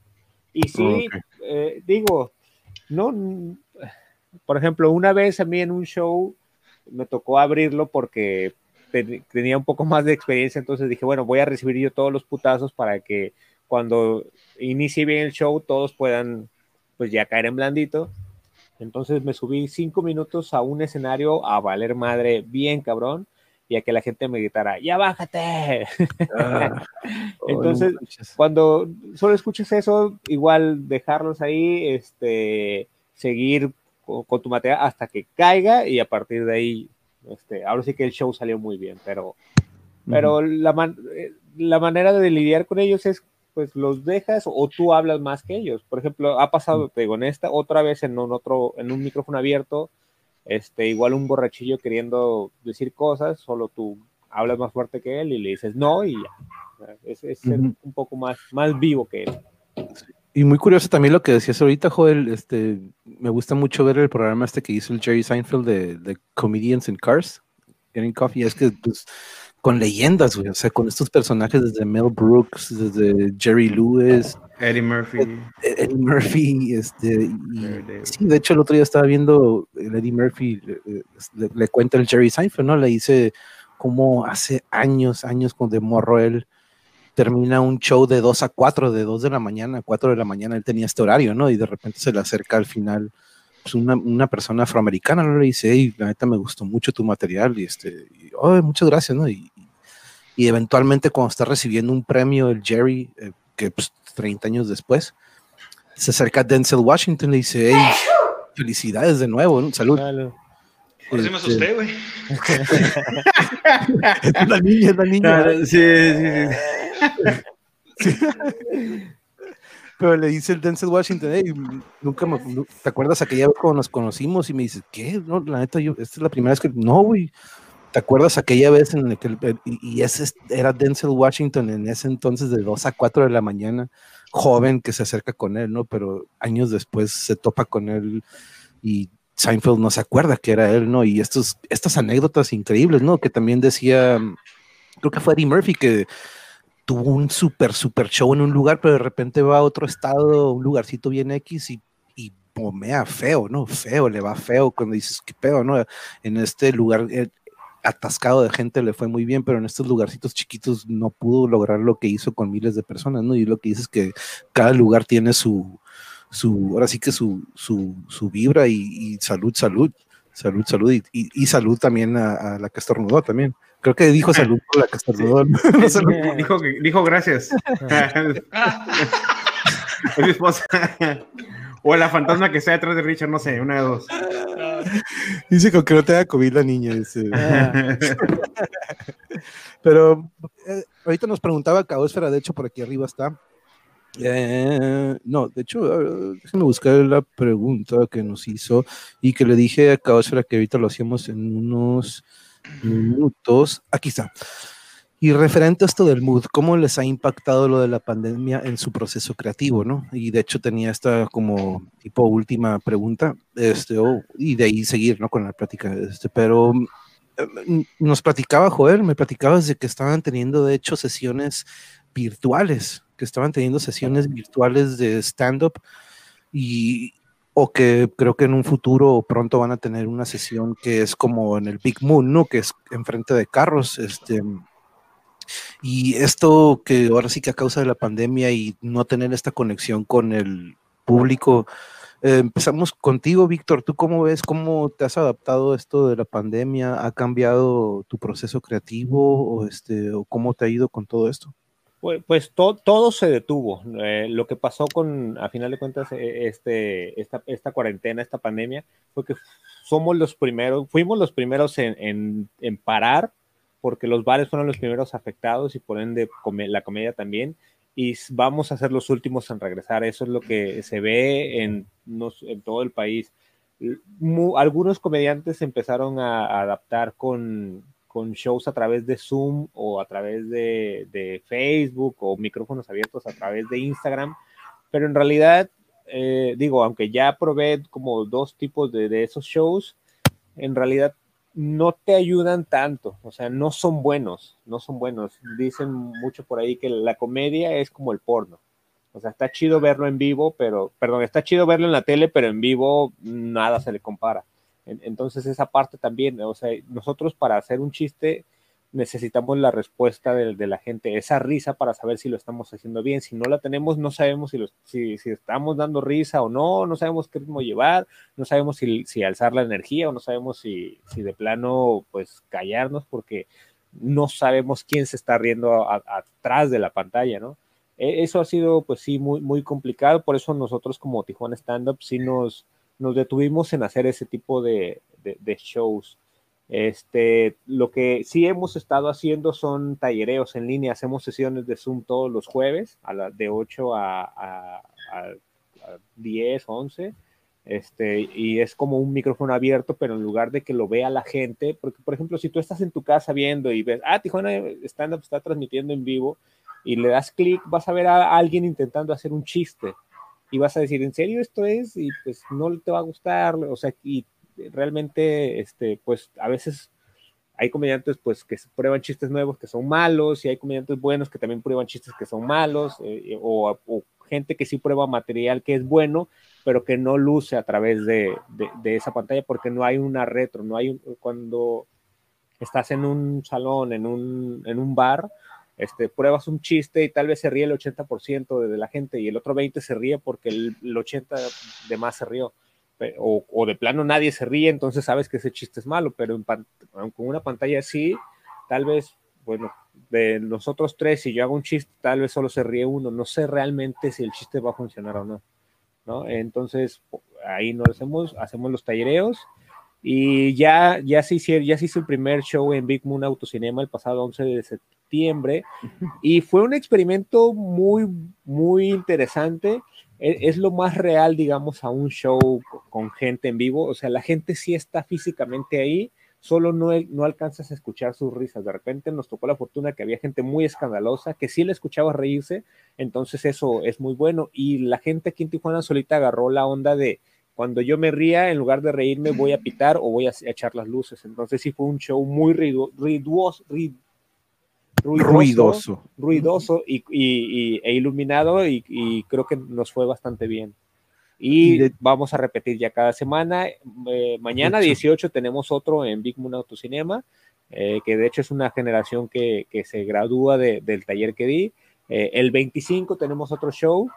Y sí, eh, digo, no, por ejemplo, una vez a mí en un show me tocó abrirlo porque tenía un poco más de experiencia, entonces dije, bueno, voy a recibir yo todos los putazos para que cuando inicie bien el show todos puedan pues ya caer en blandito entonces me subí cinco minutos a un escenario a valer madre bien cabrón y a que la gente me gritara, ya bájate. Ah, Entonces, cuando solo escuches eso, igual dejarlos ahí, este, seguir con, tu material hasta que caiga y a partir de ahí, este, ahora sí que el show salió muy bien, pero, pero la, eh, la manera de lidiar con ellos es pues los dejas o tú hablas más que ellos. Por ejemplo, ha pasado, te digo, en esta, otra vez en un otro, en un micrófono abierto, este, igual un borrachillo queriendo decir cosas, solo tú hablas más fuerte que él y le dices no y ya. Es, ser un poco más, más vivo que él. Y muy curioso también lo que decías ahorita, Joel, este, me gusta mucho ver el programa este que hizo el Jerry Seinfeld de, de Comedians in Cars, Getting Coffee, es que pues, con leyendas, güey. O sea, con estos personajes desde Mel Brooks, desde Jerry Lewis. Eddie Murphy. Eddie Murphy, este. sí, de hecho, el otro día estaba viendo el Eddie Murphy, le, cuenta el Jerry Seinfeld, ¿no? Le dice cómo hace años, años, con de morro él termina un show de 2 a 4, de 2 de la mañana a 4 de la mañana, él tenía este horario, ¿no? Y de repente se le acerca al final pues una, una, persona afroamericana, ¿no? Le dice, hey, la neta me gustó mucho tu material y este, oh, muchas gracias, ¿no? Y, y eventualmente cuando está recibiendo un premio el Jerry, eh, que pues 30 años después, se acerca a Denzel Washington y le dice, hey, felicidades de nuevo, ¿no? salud. Por eso me este, asusté, güey. es la niña, es la niña. sí, sí, sí. Pero le dice el Denzel Washington, hey, nunca me, ¿te acuerdas aquella vez cuando nos conocimos? Y me dice, ¿qué? No, la neta, yo, esta es la primera vez que, no, güey, ¿Te acuerdas aquella vez en la que y ese era Denzel Washington en ese entonces de 2 a 4 de la mañana, joven que se acerca con él, ¿no? Pero años después se topa con él y Seinfeld no se acuerda que era él, ¿no? Y estos, estas anécdotas increíbles, ¿no? Que también decía, creo que fue Eddie Murphy que tuvo un súper, súper show en un lugar, pero de repente va a otro estado, un lugarcito bien X y, y pomea feo, ¿no? Feo, le va feo cuando dices, qué pedo, ¿no? En este lugar eh, atascado de gente le fue muy bien, pero en estos lugarcitos chiquitos no pudo lograr lo que hizo con miles de personas, ¿no? Y lo que dices es que cada lugar tiene su, su ahora sí que su, su, su vibra y, salud, salud. Salud, salud y, y, salud también a, la que estornudó también. Creo que dijo salud por la que estornudó. No sé dijo, dijo gracias. es mi esposa. O la fantasma que está detrás de Richard, no sé, una de dos. Dice que no te da COVID la niña. Dice. Pero eh, ahorita nos preguntaba Caosfera, de hecho por aquí arriba está. Eh, no, de hecho, déjenme buscar la pregunta que nos hizo y que le dije a Caosfera que ahorita lo hacíamos en unos minutos. Aquí está. Y referente a esto del mood, ¿cómo les ha impactado lo de la pandemia en su proceso creativo, no? Y de hecho tenía esta como tipo última pregunta, este, oh, y de ahí seguir, ¿no? Con la plática, este, pero eh, nos platicaba Joel, me platicabas de que estaban teniendo de hecho sesiones virtuales, que estaban teniendo sesiones virtuales de stand-up y o que creo que en un futuro pronto van a tener una sesión que es como en el Big Moon, ¿no? Que es enfrente de carros, este y esto que ahora sí que a causa de la pandemia y no tener esta conexión con el público, eh, empezamos contigo, Víctor. ¿Tú cómo ves, cómo te has adaptado esto de la pandemia? ¿Ha cambiado tu proceso creativo o, este, o cómo te ha ido con todo esto? Pues, pues to, todo se detuvo. Eh, lo que pasó con, a final de cuentas, este, esta, cuarentena, esta pandemia, fue que somos los primeros, fuimos los primeros en, parar porque los bares fueron los primeros afectados y por ende la comedia también, y vamos a ser los últimos en regresar. Eso es lo que se ve en todo el país. algunos comediantes empezaron a, adaptar con, con, shows a través de Zoom o a través de, de, Facebook o micrófonos abiertos a través de Instagram, pero en realidad, eh, digo, aunque ya probé como dos tipos de, de esos shows, en realidad no te ayudan tanto, o sea, no son buenos, no son buenos. Dicen mucho por ahí que la comedia es como el porno. O sea, está chido verlo en vivo, pero, perdón, está chido verlo en la tele, pero en vivo nada se le compara. Entonces esa parte también, o sea, nosotros para hacer un chiste necesitamos la respuesta de, de, la gente, esa risa para saber si lo estamos haciendo bien. Si no la tenemos, no sabemos si, si, estamos dando risa o no, no sabemos qué ritmo llevar, no sabemos si, si alzar la energía o no sabemos si, de plano, pues callarnos porque no sabemos quién se está riendo atrás de la pantalla, ¿no? E, eso ha sido, pues sí, muy, muy complicado, por eso nosotros como Tijuana Stand Up sí nos, nos detuvimos en hacer ese tipo de, de, de shows. Este, lo que sí hemos estado haciendo son tallereos en línea, hacemos sesiones de Zoom todos los jueves, a la, de 8 a, a, a, 10, 11, este, y es como un micrófono abierto, pero en lugar de que lo vea la gente, porque por ejemplo, si tú estás en tu casa viendo y ves, ah, Tijuana Stand Up está transmitiendo en vivo, y le das clic, vas a ver a alguien intentando hacer un chiste, y vas a decir, ¿en serio esto es? Y pues no te va a gustar, o sea, y realmente, este, pues a veces hay comediantes pues que prueban chistes nuevos que son malos y hay comediantes buenos que también prueban chistes que son malos eh, o, o, gente que sí prueba material que es bueno pero que no luce a través de, de, de, esa pantalla porque no hay una retro, no hay un, cuando estás en un salón, en un, en un bar, este, pruebas un chiste y tal vez se ríe el 80% de, la gente y el otro 20% se ríe porque el, el 80% de más se rió o, o, de plano nadie se ríe, entonces sabes que ese chiste es malo, pero con una pantalla así, tal vez, bueno, de nosotros tres, si yo hago un chiste, tal vez solo se ríe uno, no sé realmente si el chiste va a funcionar o no, ¿no? Entonces, ahí nos hacemos, hacemos los tallereos y ya, ya, se hizo, ya se hizo el primer show en Big Moon Autocinema el pasado 11 de septiembre y fue un experimento muy, muy interesante es, lo más real, digamos, a un show con gente en vivo. O sea, la gente sí está físicamente ahí, solo no, no alcanzas a escuchar sus risas. De repente nos tocó la fortuna que había gente muy escandalosa, que sí le escuchaba reírse, entonces eso es muy bueno. Y la gente aquí en Tijuana solita agarró la onda de cuando yo me ría, en lugar de reírme, voy a pitar o voy a echar las luces. Entonces sí fue un show muy riduoso, ruidoso, ruidoso, y, e iluminado y, creo que nos fue bastante bien. Y, vamos a repetir ya cada semana. Eh, mañana 18 tenemos otro en Big Moon Autocinema, eh, que de hecho es una generación que, se gradúa del taller que di. Eh, el 25 tenemos otro show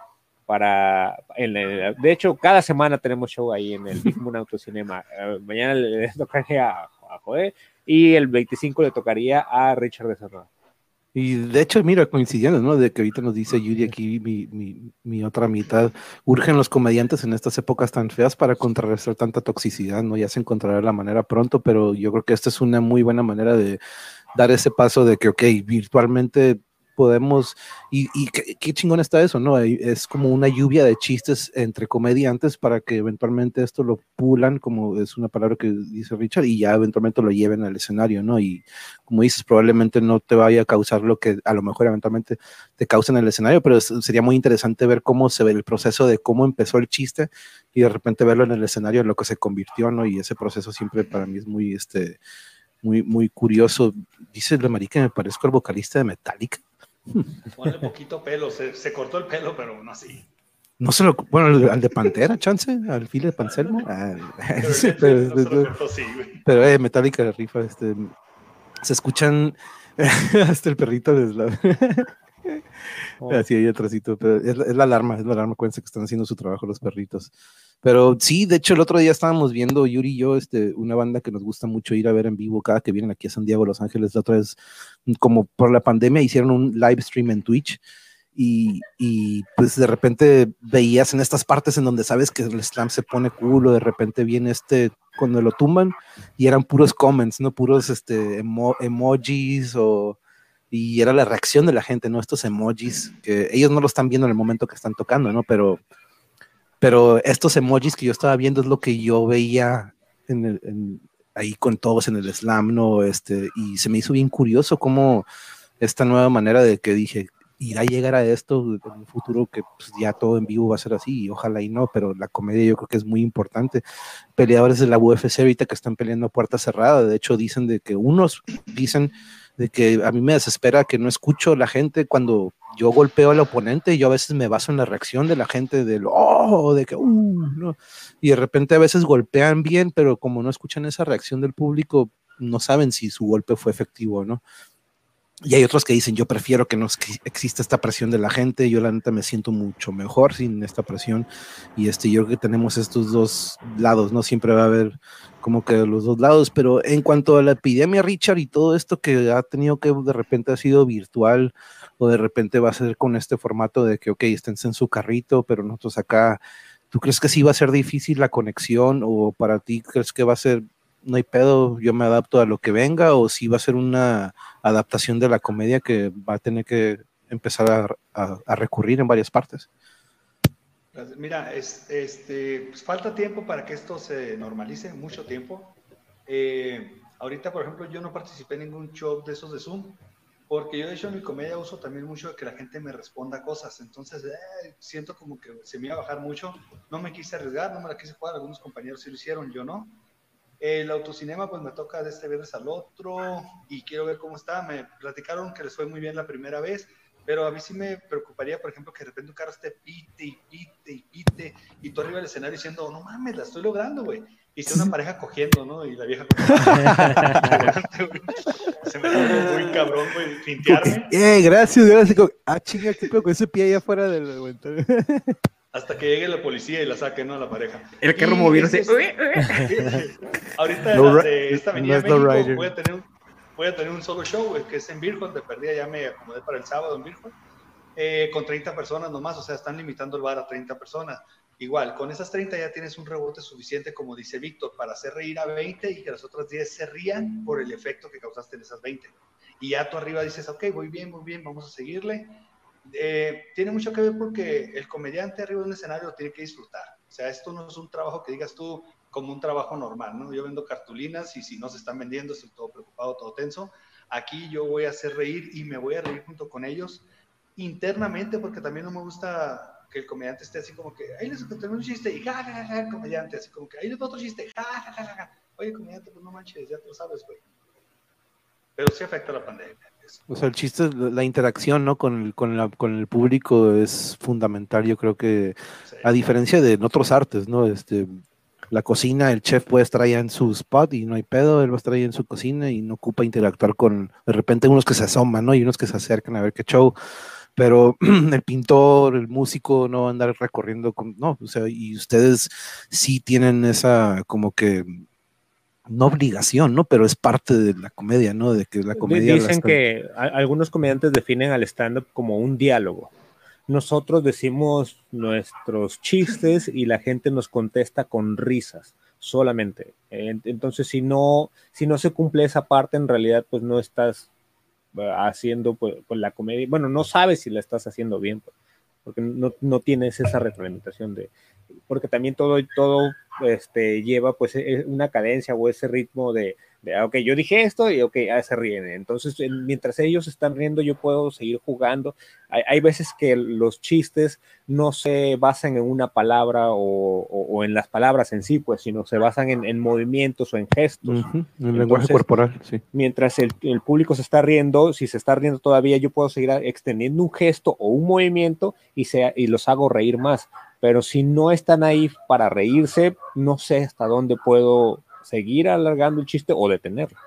para, de hecho, cada semana tenemos show ahí en el Big Moon Autocinema. mañana le tocaría a, a Joé y el 25 le tocaría a Richard de Serrano. Y de hecho, mira, coincidiendo, ¿no? De que ahorita nos dice Yuri aquí, mi, mi, mi, otra mitad, urgen los comediantes en estas épocas tan feas para contrarrestar tanta toxicidad, ¿no? Ya se encontrará la manera pronto, pero yo creo que esta es una muy buena manera de dar ese paso de que, ok, virtualmente podemos, y, qué, chingón está eso, ¿no? Es como una lluvia de chistes entre comediantes para que eventualmente esto lo pulan, como es una palabra que dice Richard, y ya eventualmente lo lleven al escenario, ¿no? Y como dices, probablemente no te vaya a causar lo que a lo mejor eventualmente te causa en el escenario, pero sería muy interesante ver cómo se ve el proceso de cómo empezó el chiste y de repente verlo en el escenario, en lo que se convirtió, ¿no? Y ese proceso siempre para mí es muy, este, muy, muy curioso. Dice la marica, me parezco al vocalista de Metallica. Ponle poquito pelo, se, cortó el pelo, pero no así. No se lo, bueno, al de Pantera, chance, al file de Panselmo. Ah, pero, pero, eh, Metallica rifa, este, se escuchan hasta el perrito les oh. Así ahí atrásito, pero es, es, la alarma, es la alarma, acuérdense que están haciendo su trabajo los perritos. Pero sí, de hecho, el otro día estábamos viendo, Yuri y yo, este, una banda que nos gusta mucho ir a ver en vivo cada que vienen aquí a San Diego, Los Ángeles. La otra vez, mm, como por la pandemia, hicieron un live stream en Twitch. Y, y, pues de repente veías en estas partes en donde sabes que el slam se pone culo, de repente viene este, cuando lo tumban, y eran puros comments, ¿no? Puros este, emojis o y era la reacción de la gente, ¿no? Estos emojis, que ellos no lo están viendo en el momento que están tocando, ¿no? Pero pero estos emojis que yo estaba viendo es lo que yo veía en ahí con todos en el slam, ¿no? Este, y se me hizo bien curioso cómo esta nueva manera de que dije, irá a llegar a esto en un futuro que pues, ya todo en vivo va a ser así, y ojalá y no, pero la comedia yo creo que es muy importante. Peleadores de la UFC ahorita que están peleando a puerta cerrada, de hecho dicen de que unos dicen de que a mí me desespera que no escucho la gente cuando yo golpeo al oponente, y yo a veces me baso en la reacción de la gente del oh, de que uh, no. y de repente a veces golpean bien, pero como no escuchan esa reacción del público, no saben si su golpe fue efectivo o no. Y hay otros que dicen, yo prefiero que no exista esta presión de la gente, yo la neta me siento mucho mejor sin esta presión. Y este, yo creo que tenemos estos dos lados, ¿no? Siempre va a haber como que los dos lados, pero en cuanto a la epidemia, Richard, y todo esto que ha tenido que de repente ha sido virtual, o de repente va a ser con este formato de que, ok, esténse en su carrito, pero nosotros acá, ¿tú crees que sí va a ser difícil la conexión o para ti crees que va a ser no hay pedo, yo me adapto a lo que venga, o si va a ser una adaptación de la comedia que va a tener que empezar a, recurrir en varias partes. Mira, este, pues falta tiempo para que esto se normalice, mucho tiempo. Eh, ahorita, por ejemplo, yo no participé en ningún show de esos de Zoom, porque yo de hecho en mi comedia uso también mucho que la gente me responda cosas, entonces eh, siento como que se me iba a bajar mucho, no me quise arriesgar, no me la quise jugar, algunos compañeros sí lo hicieron, yo no, el autocinema pues me toca de este viernes al otro y quiero ver cómo está. Me platicaron que les fue muy bien la primera vez, pero a mí sí me preocuparía, por ejemplo, que de repente un carro esté pite y pite y pite y tú arriba del escenario diciendo, no mames, la estoy logrando, güey. Y sea una pareja cogiendo, ¿no? Y la vieja Se me dio muy cabrón, güey, pintearme. Eh, gracias, gracias. Ah, chinga, ¿qué con ese pie ahí afuera del... hasta que llegue la policía y la saque, ¿no? A la pareja. El carro moviéndose. Ahorita no, de esta avenida no México voy, a tener un, voy a tener un solo show, que es en Virgen, de perdida ya me acomodé para el sábado en Virgen, eh, con 30 personas nomás, o sea, están limitando el bar a 30 personas. Igual, con esas 30 ya tienes un rebote suficiente, como dice Víctor, para hacer reír a 20 y que las otras 10 se rían por el efecto que causaste en esas 20. Y ya tú arriba dices, ok, voy bien, muy bien, vamos a seguirle eh, tiene mucho que ver porque el comediante arriba de un escenario tiene que disfrutar. O sea, esto no es un trabajo que digas tú como un trabajo normal, ¿no? Yo vendo cartulinas y si no se están vendiendo estoy todo preocupado, todo tenso. Aquí yo voy a hacer reír y me voy a reír junto con ellos internamente porque también no me gusta que el comediante esté así como que ahí les conté un chiste y ja, ja, ja, comediante, así como que ahí les otro chiste, ja, ja, ja, ja. Oye, comediante, pues no manches, ya tú lo sabes, güey. Pero sí afecta la pandemia eso. O sea, el chiste, la interacción, ¿no? Con el, con, la, con el público es fundamental. Yo creo que, Sí. a diferencia de en otros artes, ¿no? Este, la cocina, el chef puede estar allá en su spot y no hay pedo, él va a estar ahí en su cocina y no ocupa interactuar con, de repente, unos que se asoman, ¿no? Y unos que se acercan a ver qué show. Pero el pintor, el músico, no va a andar recorriendo con, no, o sea, y ustedes sí tienen esa, como que, no obligación, ¿no? Pero es parte de la comedia, ¿no? De que la Di- comedia. Dicen que algunos comediantes definen al stand-up como un diálogo. Nosotros decimos nuestros chistes y la gente nos contesta con risas solamente. En- Entonces, si no, si no se cumple esa parte, en realidad, pues no estás haciendo pues, pues, la comedia. Bueno, no sabes si la estás haciendo bien, pues, porque no, no tienes esa retroalimentación de. Porque también todo, todo este, lleva pues e- una cadencia o ese ritmo de, de, ah, ok, yo dije esto y ok, ah, se ríen. Entonces, en- mientras ellos están riendo, yo puedo seguir jugando. Hay, hay veces que los chistes no se basan en una palabra o, o- o en las palabras en sí, pues, sino se basan en, en movimientos o en gestos. Ujú, el lenguaje corporal, sí. Mientras el, el público se está riendo, si se está riendo todavía, yo puedo seguir extendiendo un gesto o un movimiento y, y los hago reír más. Pero si no están ahí para reírse, no sé hasta dónde puedo seguir alargando el chiste o detenerlo.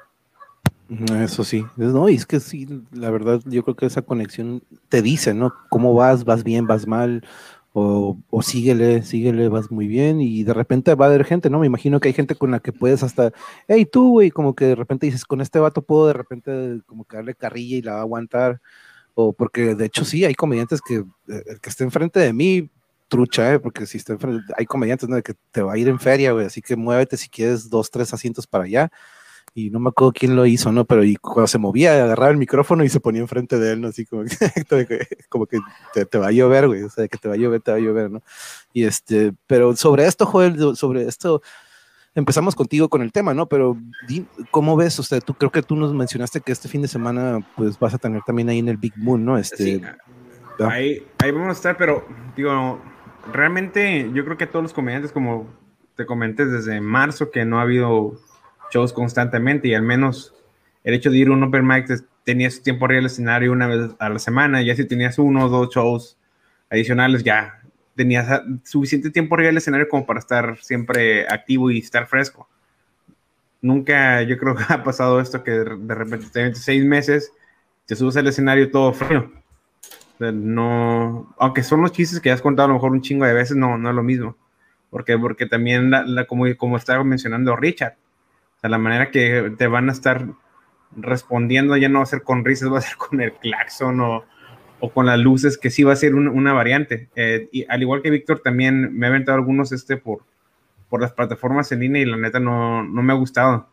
Eso sí, no, y es que sí, la verdad, yo creo que esa conexión te dice, ¿no? ¿Cómo vas? ¿Vas bien? ¿Vas mal? O, o síguele, síguele, vas muy bien, y de repente va a haber gente, ¿no? Me imagino que hay gente con la que puedes hasta, hey, tú, güey, como que de repente dices, con este vato puedo de repente como que darle carrilla y la va a aguantar, o porque de hecho sí, hay comediantes que eh, el que esté enfrente de mí, trucha, ¿eh? Porque si está enfrente, hay comediantes, ¿no? De que te va a ir en feria, güey, así que muévete si quieres dos, tres asientos para allá, y no me acuerdo quién lo hizo, ¿no? Pero y cuando se movía, agarraba el micrófono y se ponía enfrente de él, ¿no? Así como que, como que te, te va a llover, güey, o sea, que te va a llover, te va a llover, ¿no? Y este, pero sobre esto, Joel, sobre esto, empezamos contigo con el tema, ¿no? Pero ¿cómo ves? usted tú creo que tú nos mencionaste que este fin de semana, pues vas a tener también ahí en el Big Moon, ¿no? Este, Sí, ahí, ahí vamos a estar, pero digo, realmente yo creo que todos los comediantes, como te comenté desde marzo, que no ha habido shows constantemente y al menos el hecho de ir a un open mic, te- tenías tiempo arriba del escenario una vez a la semana, ya si tenías uno o dos shows adicionales, ya tenías suficiente tiempo arriba del escenario como para estar siempre activo y estar fresco. Nunca, yo creo que ha pasado esto que de repente te seis meses, te subes al escenario todo frío. No, aunque son los chistes que has contado a lo mejor un chingo de veces, no, no es lo mismo. Porque, porque también, como, como estaba mencionando Richard, o la manera que te van a estar respondiendo ya no va a ser con risas, va a ser con el claxon o, o con las luces, que sí va a ser un- una variante. Eh, y al igual que Víctor, también me ha aventado algunos este por, por las plataformas en línea y la neta no, no me ha gustado.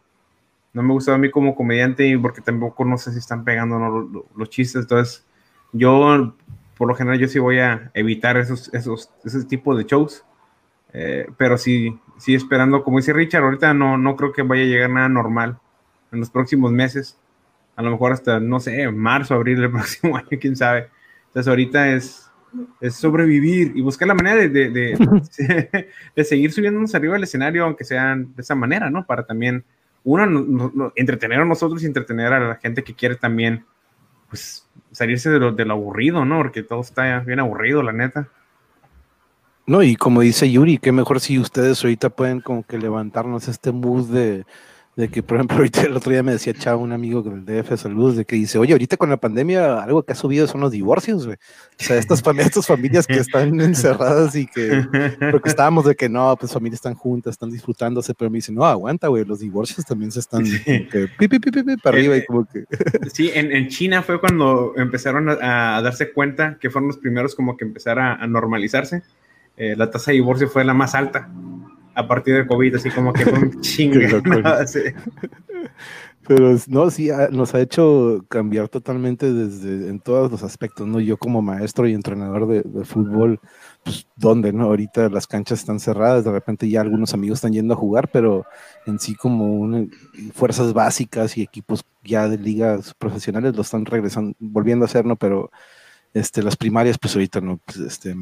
No me ha gustado a mí como comediante y porque tampoco no sé si están pegando los, los chistes. Entonces, yo, por lo general, yo sí voy a evitar esos, esos, ese tipo de shows. Eh, pero sí, sí esperando, como dice Richard, ahorita no, no creo que vaya a llegar nada normal en los próximos meses. A lo mejor hasta, no sé, marzo, abril del próximo año, quién sabe. Entonces ahorita es, es sobrevivir y buscar la manera de, de, de, seguir subiéndonos arriba del escenario, aunque sean de esa manera, ¿no? Para también, uno, no, no, no, entretener a nosotros y entretener a la gente que quiere también, pues, salirse de lo, de lo aburrido, ¿no? Porque todo está bien aburrido, la neta. No, y como dice Yuri, qué mejor si ustedes ahorita pueden como que levantarnos este mood de, de que, por ejemplo, ahorita el otro día me decía Chao, un amigo del DF, saludos, de que dice, oye, ahorita con la pandemia algo que ha subido son los divorcios, güey. O sea, estas familias, estas familias que están encerradas y que, porque estábamos de que no, pues familias están juntas, están disfrutándose, pero me dice, no, aguanta, güey, los divorcios también se están Sí. que pi, pi, pi, pi, pi, para arriba y como que... Sí, en, en China fue cuando empezaron a, a darse cuenta que fueron los primeros como que empezar a, a normalizarse. Eh, la tasa de divorcio fue la más alta a partir del COVID, así como que un. Sí. Pero no, sí, ha- nos ha hecho cambiar totalmente desde en todos los aspectos, ¿no? Yo como maestro y entrenador de, de fútbol, pues, ¿dónde, no? Ahorita las canchas están cerradas, de repente ya algunos amigos están yendo a jugar, pero en sí como una- fuerzas básicas y equipos ya de ligas profesionales lo están regresando, volviendo a hacer, ¿no? Pero este, las primarias, pues ahorita no, pues, este,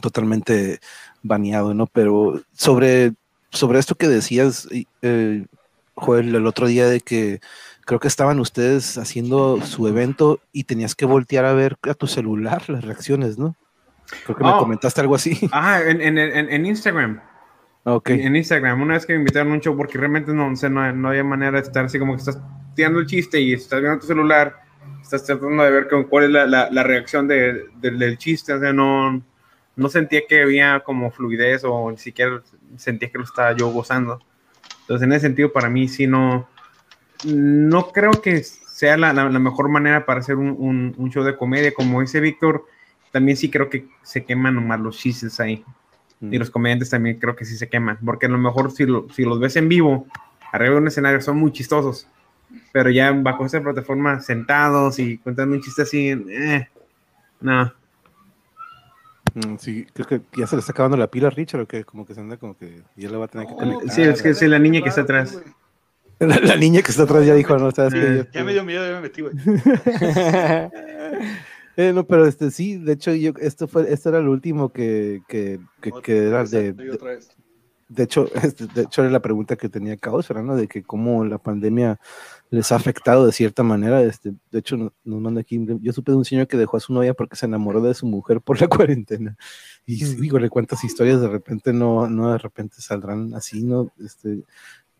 totalmente baneado, ¿no? Pero sobre, sobre esto que decías, eh, Joel, el otro día de que creo que estaban ustedes haciendo su evento y tenías que voltear a ver a tu celular las reacciones, ¿no? Creo que me Oh. comentaste algo así. Ajá, en, en, en, Instagram. Ok. En Instagram, una vez que me invitaron a un show, porque realmente no, o sea, no, no había manera de estar así como que estás tirando el chiste y estás viendo tu celular, estás tratando de ver con, cuál es la, la, la reacción de, de- del chiste, o sea, no, no sentía que había como fluidez o ni siquiera sentía que lo estaba yo gozando. Entonces, en ese sentido, para mí sí no, no creo que sea la, la- la mejor manera para hacer un, un- un show de comedia. Como dice Víctor, también sí creo que se queman nomás los chistes ahí. Y los comediantes también creo que sí se queman, porque a lo mejor si, lo- si los ves en vivo, arriba de un escenario, son muy chistosos, pero ya bajo esa plataforma, sentados y contando un chiste así, eh, no. Mm, Sí, creo que ya se le está acabando la pila a Richard, o que como que se anda como que ya le va a tener que No, conectar. Sí, es que sí, la niña que está atrás. La, la niña que está atrás ya dijo, no, sabes que Eh. ya- me dio miedo, ya me metí, güey. Eh, no, pero este sí, de hecho, yo, esto fue, esto era el último que, que, que, que era de, de, otra vez. De hecho, este, de hecho era la pregunta que tenía Caosfera, ¿no? De que cómo la pandemia les ha afectado de cierta manera. Este, de hecho, nos, nos manda aquí, yo supe de un señor que dejó a su novia porque se enamoró de su mujer por la cuarentena. Y dígole cuántas historias de repente no, no de repente saldrán así, ¿no? Este,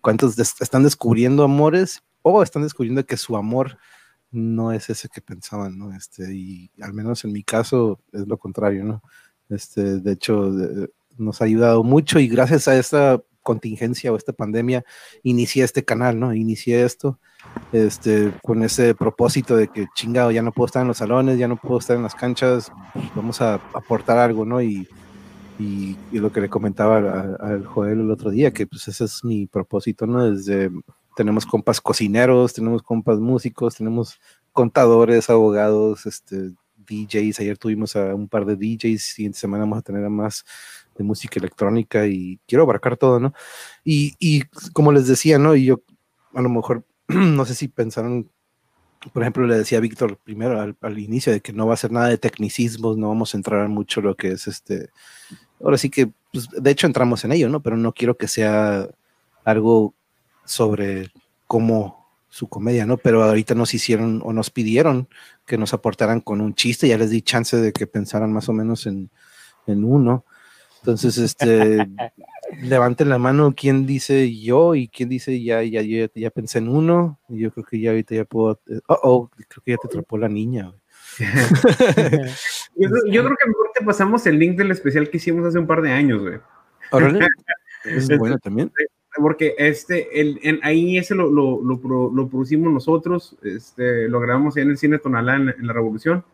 cuántos des- están descubriendo amores o están descubriendo que su amor no es ese que pensaban, ¿no? Este, y al menos en mi caso es lo contrario, ¿no? Este, de hecho, de- nos ha ayudado mucho y gracias a esta contingencia o esta pandemia inicié este canal, ¿no? Inicié esto este, con ese propósito de que chingado, ya no puedo estar en los salones, ya no puedo estar en las canchas, vamos a aportar algo, ¿no? Y, y, y lo que le comentaba al Joel el otro día, que pues ese es mi propósito, ¿no? Desde, tenemos compas cocineros, tenemos compas músicos, tenemos contadores, abogados, este, DJs, ayer tuvimos a un par de DJs, siguiente semana vamos a tener a más de música electrónica y quiero abarcar todo, ¿no? Y, y como les decía, ¿no? Y yo a lo mejor, no sé si pensaron, por ejemplo, le decía Víctor primero al, al inicio de que no va a ser nada de tecnicismos, no vamos a entrar en mucho lo que es este, ahora sí que, pues, de hecho entramos en ello, ¿no? Pero no quiero que sea algo sobre cómo su comedia, ¿no? Pero ahorita nos hicieron o nos pidieron que nos aportaran con un chiste, ya les di chance de que pensaran más o menos en, en uno. Entonces, este, levanten la mano quién dice yo y quién dice ya, ya, ya, ya pensé en uno. Y yo creo que ya ahorita ya puedo. Oh, oh, creo que ya te atrapó la niña. Yo, yo creo que mejor te pasamos el link del especial que hicimos hace un par de años, güey. Es bueno también. Porque este, el, en, ahí ese lo, lo, lo, pro- lo producimos nosotros, este, lo grabamos ahí en el Cine Tonalá en, en La Revolución.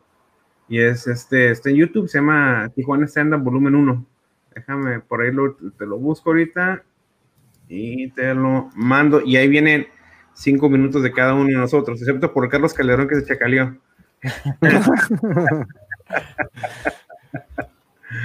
Y es este, está en YouTube, se llama Tijuana Stand Up Volumen 1. Déjame, por ahí te lo busco ahorita y te lo mando. Y ahí vienen cinco minutos de cada uno de nosotros, excepto por Carlos Calderón que se chacaleó.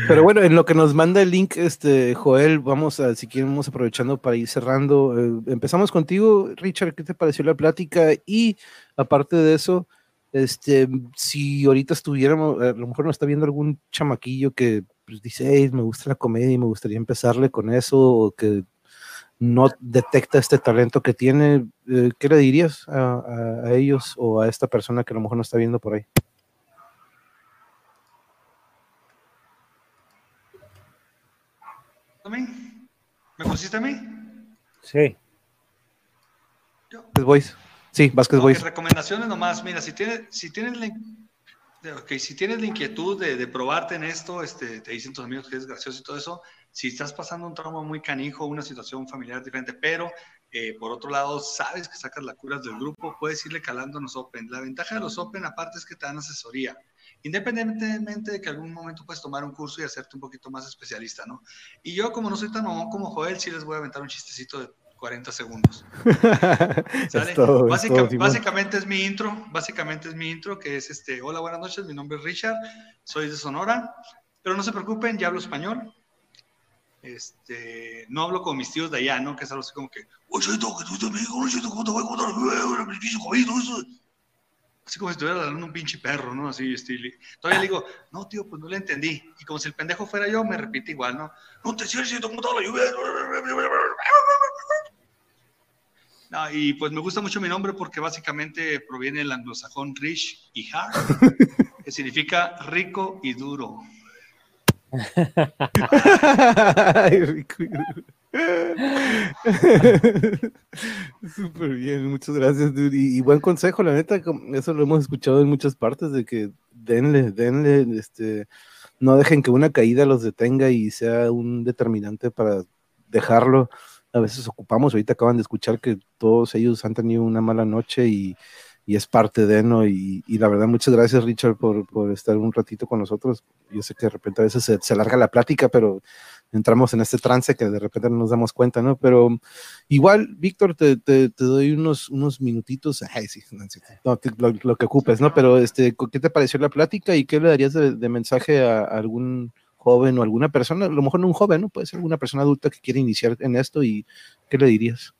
Pero bueno, en lo que nos manda el link, este Joel, vamos a, si quieren, vamos aprovechando para ir cerrando. Eh, empezamos contigo, Richard, ¿qué te pareció la plática? Y aparte de eso, este, si ahorita estuviéramos, a lo mejor nos está viendo algún chamaquillo que pues, dice, "Hey, me gusta la comedia y me gustaría empezarle con eso, o que no detecta este talento que tiene, eh, ¿qué le dirías a, a- a ellos o a esta persona que a lo mejor no está viendo por ahí? ¿A mí? ¿Me pusiste a mí? Sí. Vázquez Boys. Sí, Vázquez Ok, Boys. recomendaciones nomás. Mira, si tienes, si tienes la, ok, si tienes la inquietud de, de probarte en esto, este, te dicen tus amigos que es gracioso y todo eso. Si estás pasando un trauma muy canijo, una situación familiar diferente, pero eh, por otro lado sabes que sacas la curas del grupo, puedes irle calando a los Open. La ventaja de los Open, aparte, es que te dan asesoría. Independientemente de que algún momento puedes tomar un curso y hacerte un poquito más especialista, ¿no? Y yo, como no soy tan mamón como Joel, sí les voy a aventar un chistecito de 40 segundos. ¿Sale? Es todo, es Básica- Simón. básicamente es mi intro, básicamente es mi intro, que es este, hola, buenas noches, mi nombre es Richard, soy de Sonora, pero no se preocupen, ya hablo español. Este, no hablo con mis tíos de allá, ¿no? Que es algo así como que. Eh, el pinche jodido, eso". Así como si estuviera hablando un pinche perro, ¿no? Así, estilo. Todavía le digo, no, tío, pues no le entendí. Y como si el pendejo fuera yo, me repite igual, ¿no? No te sientes, ¿cómo está la lluvia? No, y pues me gusta mucho mi nombre porque básicamente proviene del anglosajón rich y hard, que significa rico y duro. Ay, rico y duro. Súper bien, muchas gracias, dude. Y, y buen consejo, la neta, eso lo hemos escuchado en muchas partes, de que denle, denle, este, no dejen que una caída los detenga y sea un determinante para dejarlo. A veces ocupamos, ahorita acaban de escuchar que todos ellos han tenido una mala noche y, y es parte de, ¿no? Y, y la verdad, muchas gracias, Richard, por, por estar un ratito con nosotros. Yo sé que de repente a veces se, se alarga la plática, pero entramos en este trance que de repente no nos damos cuenta, ¿no? Pero igual, Víctor, te, te, te doy unos, unos minutitos, ay, sí, no, lo, lo que ocupes, ¿no? Pero, este, ¿qué te pareció la plática y qué le darías de, mensaje a algún joven o alguna persona, a lo mejor no un joven, ¿no? Puede ser alguna persona adulta que quiere iniciar en esto y qué le dirías?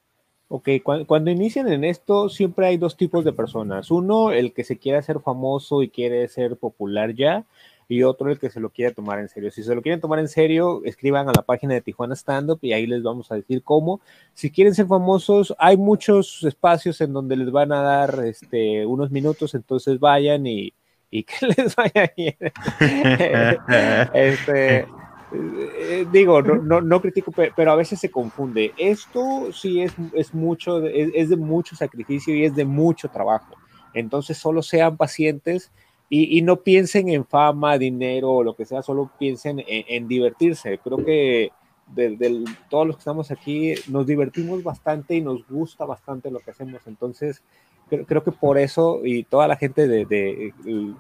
Ok, cu- cuando inician en esto, siempre hay dos tipos de personas. Uno, el que se quiere hacer famoso y quiere ser popular ya, y otro, el que se lo quiere tomar en serio. Si se lo quieren tomar en serio, escriban a la página de Tijuana Stand Up y ahí les vamos a decir cómo. Si quieren ser famosos, hay muchos espacios en donde les van a dar este, unos minutos, entonces vayan y, y que les vaya bien. este, eh, digo, no, no, no critico, pe- pero a veces se confunde. Esto sí es, es mucho, es, es de mucho sacrificio y es de mucho trabajo. Entonces solo sean pacientes y, y no piensen en fama, dinero o lo que sea, solo piensen en, en divertirse. Creo que de, de todos los que estamos aquí nos divertimos bastante y nos gusta bastante lo que hacemos. Entonces, creo, creo que por eso y toda la gente de, de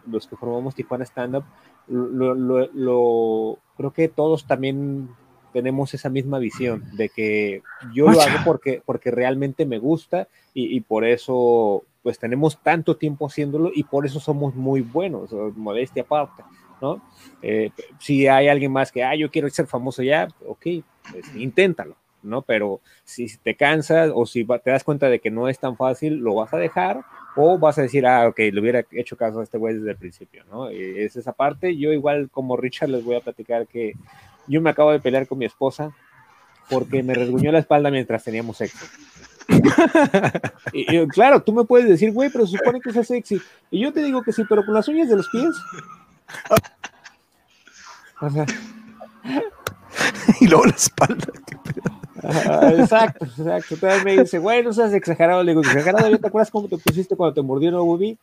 los que formamos Tijuana Stand Up, lo, lo, lo, creo que todos también tenemos esa misma visión de que yo lo hago porque, porque realmente me gusta y, y, por eso pues tenemos tanto tiempo haciéndolo y por eso somos muy buenos, modestia aparte, ¿no? Eh, si hay alguien más que, ah, yo quiero ser famoso ya, ok, pues, inténtalo, ¿no? Pero si te cansas o si te das cuenta de que no es tan fácil, lo vas a dejar o vas a decir, ah, ok, le hubiera hecho caso a este güey desde el principio, ¿no? Es esa parte. Yo igual como Richard les voy a platicar que yo me acabo de pelear con mi esposa porque me resguñó la espalda mientras teníamos sexo. y, y, claro, tú me puedes decir, güey, pero se supone que es sexy. Y yo te digo que sí, pero con las uñas de los pies. O sea, y luego la espalda. Exacto, exacto. Entonces me dice, güey, no seas exagerado. Le digo, exagerado, ¿te acuerdas cómo te pusiste cuando te mordió no Bubi?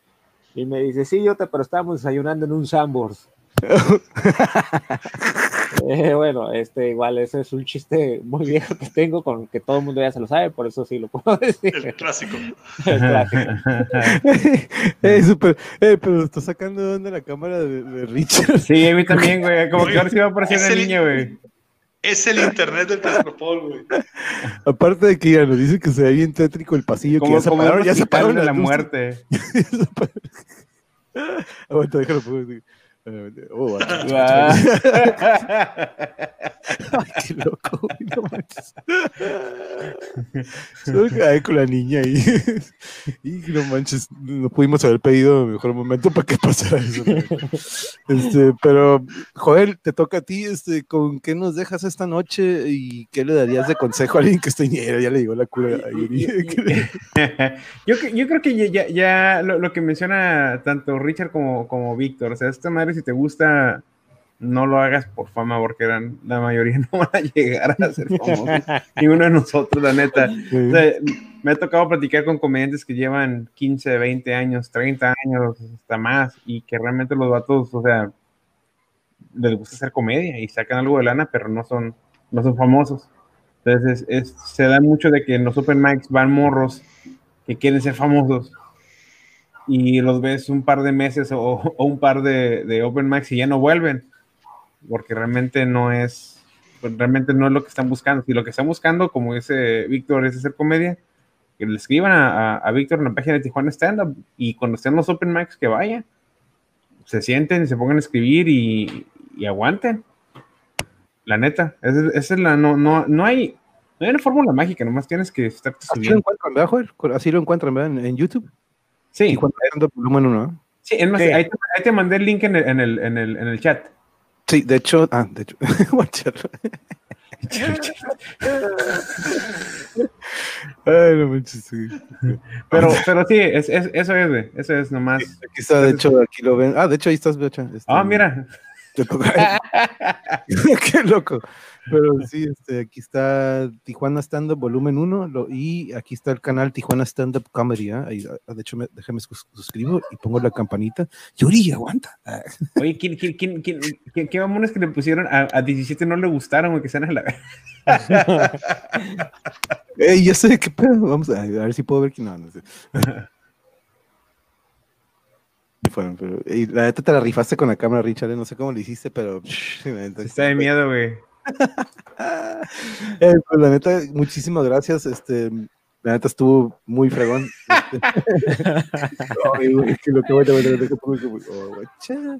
Y me dice, sí, yo te, pero estábamos desayunando en un Sambors. eh, bueno, este, igual, ese es un chiste muy viejo que tengo, con que todo el mundo ya se lo sabe, por eso sí lo puedo decir. El clásico. El clásico. eh, super, eh, pero está sacando de onda la cámara de, de, Richard. Sí, a mí también, güey. Como que ahora sí va a aparecer una niña, güey. Es el internet del Castropol, güey. Aparte de que ya nos dice que se ve bien tétrico el pasillo, como, que ya se pararon, ya se pararon de la muerte. Aguanta, déjalo pongo. Oh, ah. Ay, qué loco, no que con la niña ahí. Y no manches, no pudimos haber pedido el mejor momento para que pasara eso. Este, pero, Joel, te toca a ti, este, ¿con qué nos dejas esta noche y qué le darías de consejo a alguien que está ñero? Ya le digo la cura a Yuri. yo, yo creo que ya, ya lo, lo, que menciona tanto Richard como, como Víctor, o sea, esta madre si te gusta, no lo hagas por fama, porque eran, la mayoría no van a llegar a ser famosos. Ni uno de nosotros, la neta. Sí. O sea, me ha tocado platicar con comediantes que llevan 15, 20 años, 30 años, hasta más, y que realmente los vatos, o sea, les gusta hacer comedia y sacan algo de lana, pero no son, no son famosos. Entonces, es, es, se da mucho de que en los open mics van morros que quieren ser famosos y los ves un par de meses o, o un par de, de, open mics y ya no vuelven, porque realmente no es, pues realmente no es lo que están buscando. Si lo que están buscando, como dice Víctor, es hacer comedia, que le escriban a, a, a Víctor en la página de Tijuana Stand Up y cuando estén los open mics que vayan, se sienten y se pongan a escribir y, y aguanten. La neta, esa, esa es la, no, no, no hay, no hay una fórmula mágica, nomás tienes que estar Así lo encuentran, ¿verdad, Joel? Así lo encuentran, ¿verdad? En, en YouTube. Sí. Y cuando hay tanto volumen uno, ¿no? Sí, es más, sí. Ahí, te, ahí, te, mandé el link en el, en el, en el, en el chat. Sí, de hecho, ah, de hecho, Ay, no manches, sí. Pero, pero sí, es, es- eso es, güey. Eso es nomás. Aquí está, de hecho, aquí lo ven. Ah, de hecho, ahí estás, Becha. Este, Ah, mira. Qué loco. Pero sí, este, aquí está Tijuana Stand Up Volumen 1 lo- y aquí está el canal Tijuana Stand Up Comedy. ¿ah? Ahí, ah, de hecho, me, déjame sus- suscribo y pongo la campanita. Yuri, aguanta. Ah, Oye, ¿quién, quién, quién, quién, quién- qué mamones que le pusieron a, a 17 no le gustaron, güey, que sean a la Ey, ya sé qué pedo. Vamos a, a ver si puedo ver quién no, no sé. Y fueron, pero, y la neta te la rifaste con la cámara, Richard. eh, No sé cómo lo hiciste, pero. Está de miedo, güey. Eh, pues, la neta, muchísimas gracias. Este, la neta estuvo muy fregón. Ay, güey, que lo que voy a ver, deja pongo como, guacha.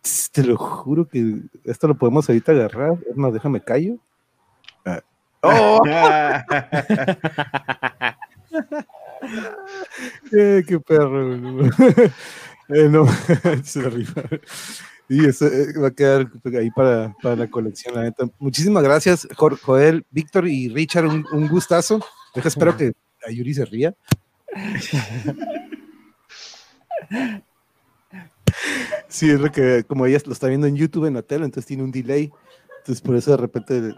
Tss, Te lo juro que esto lo podemos ahorita agarrar. Es más, déjame callo. Ah. ¡Oh! Eh, qué perro. Eh, no, se la rifa. Y eso eh, va a quedar ahí para, para la colección, la neta. Muchísimas gracias, Joel, Víctor y Richard. Un, un gustazo. Deja, espero que a Yuri se ría. Sí, es lo que, como ella lo está viendo en YouTube, en la tele, entonces tiene un delay. Entonces, por eso de repente,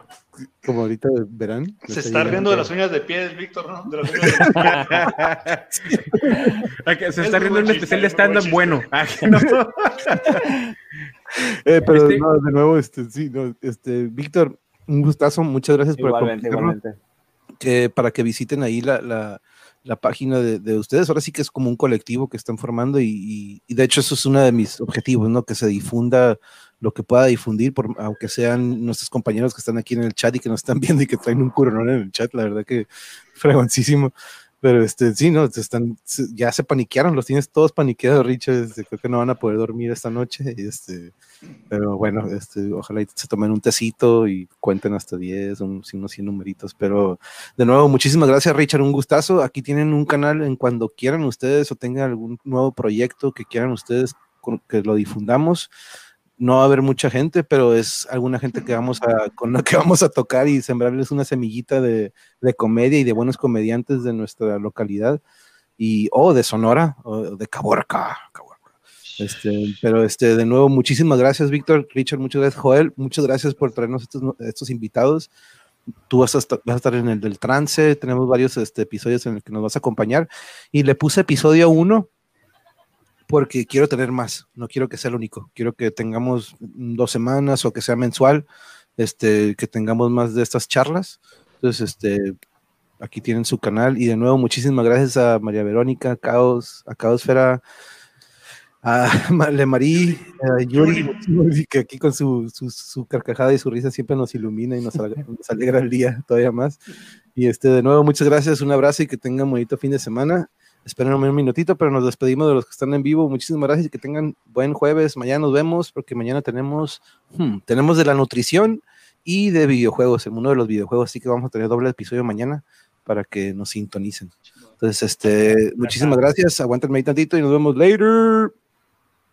como ahorita verán. Se está riendo de las uñas de pies, Víctor, ¿no? De las uñas de Ok, Se Es está riendo un especial de stand-up buen bueno. Ah. Eh, pero Este- no, de nuevo, este, sí, no, este, Víctor, un gustazo, muchas gracias por Igualmente, compartirlo. igualmente. que para que visiten ahí la, la, la página de, de ustedes. Ahora sí que es como un colectivo que están formando y, y- y de hecho eso es uno de mis objetivos, ¿no? Que se difunda lo que pueda difundir, por, aunque sean nuestros compañeros que están aquí en el chat y que nos están viendo y que traen un curonón en el chat, la verdad que fregoncísimo. Pero este, sí, no, están, ya se paniquearon, los tienes todos paniqueados, Richard. este, creo que no van a poder dormir esta noche. este, pero bueno, este, ojalá se tomen un tecito y cuenten hasta 10, un, unos 100 numeritos. Pero de nuevo, muchísimas gracias, Richard. Un gustazo. Aquí tienen un canal en cuando quieran ustedes o tengan algún nuevo proyecto que quieran ustedes que lo difundamos. No va a haber mucha gente, pero es alguna gente que vamos a, con la que vamos a tocar y sembrarles una semillita de, de comedia y de buenos comediantes de nuestra localidad y o de Sonora o de Caborca. Este, pero este, de nuevo, muchísimas gracias, Víctor, Richard, muchas gracias, Joel, muchas gracias por traernos estos, estos invitados. Tú vas a, estar, en el del trance, tenemos varios este, episodios en los que nos vas a acompañar. Y le puse episodio 1 porque quiero tener más, no quiero que sea el único, quiero que tengamos dos semanas o que sea mensual, este, que tengamos más de estas charlas. Entonces, este, aquí tienen su canal y de nuevo muchísimas gracias a María Verónica, a Caos, a Caosfera, a Le Marí, a Yuri, que aquí con su, su, su, carcajada y su risa siempre nos ilumina y nos, nos, alegra el día todavía más. Y este, de nuevo, muchas gracias, un abrazo y que tengan un bonito fin de semana. Esperen un minutito, pero nos despedimos de los que están en vivo. Muchísimas gracias y que tengan buen jueves. Mañana nos vemos porque mañana tenemos, hmm, tenemos de la nutrición y de videojuegos, el mundo de los videojuegos. Así que vamos a tener doble episodio mañana para que nos sintonicen. Entonces, este, muchísimas gracias. Aguántenme ahí tantito y nos vemos later.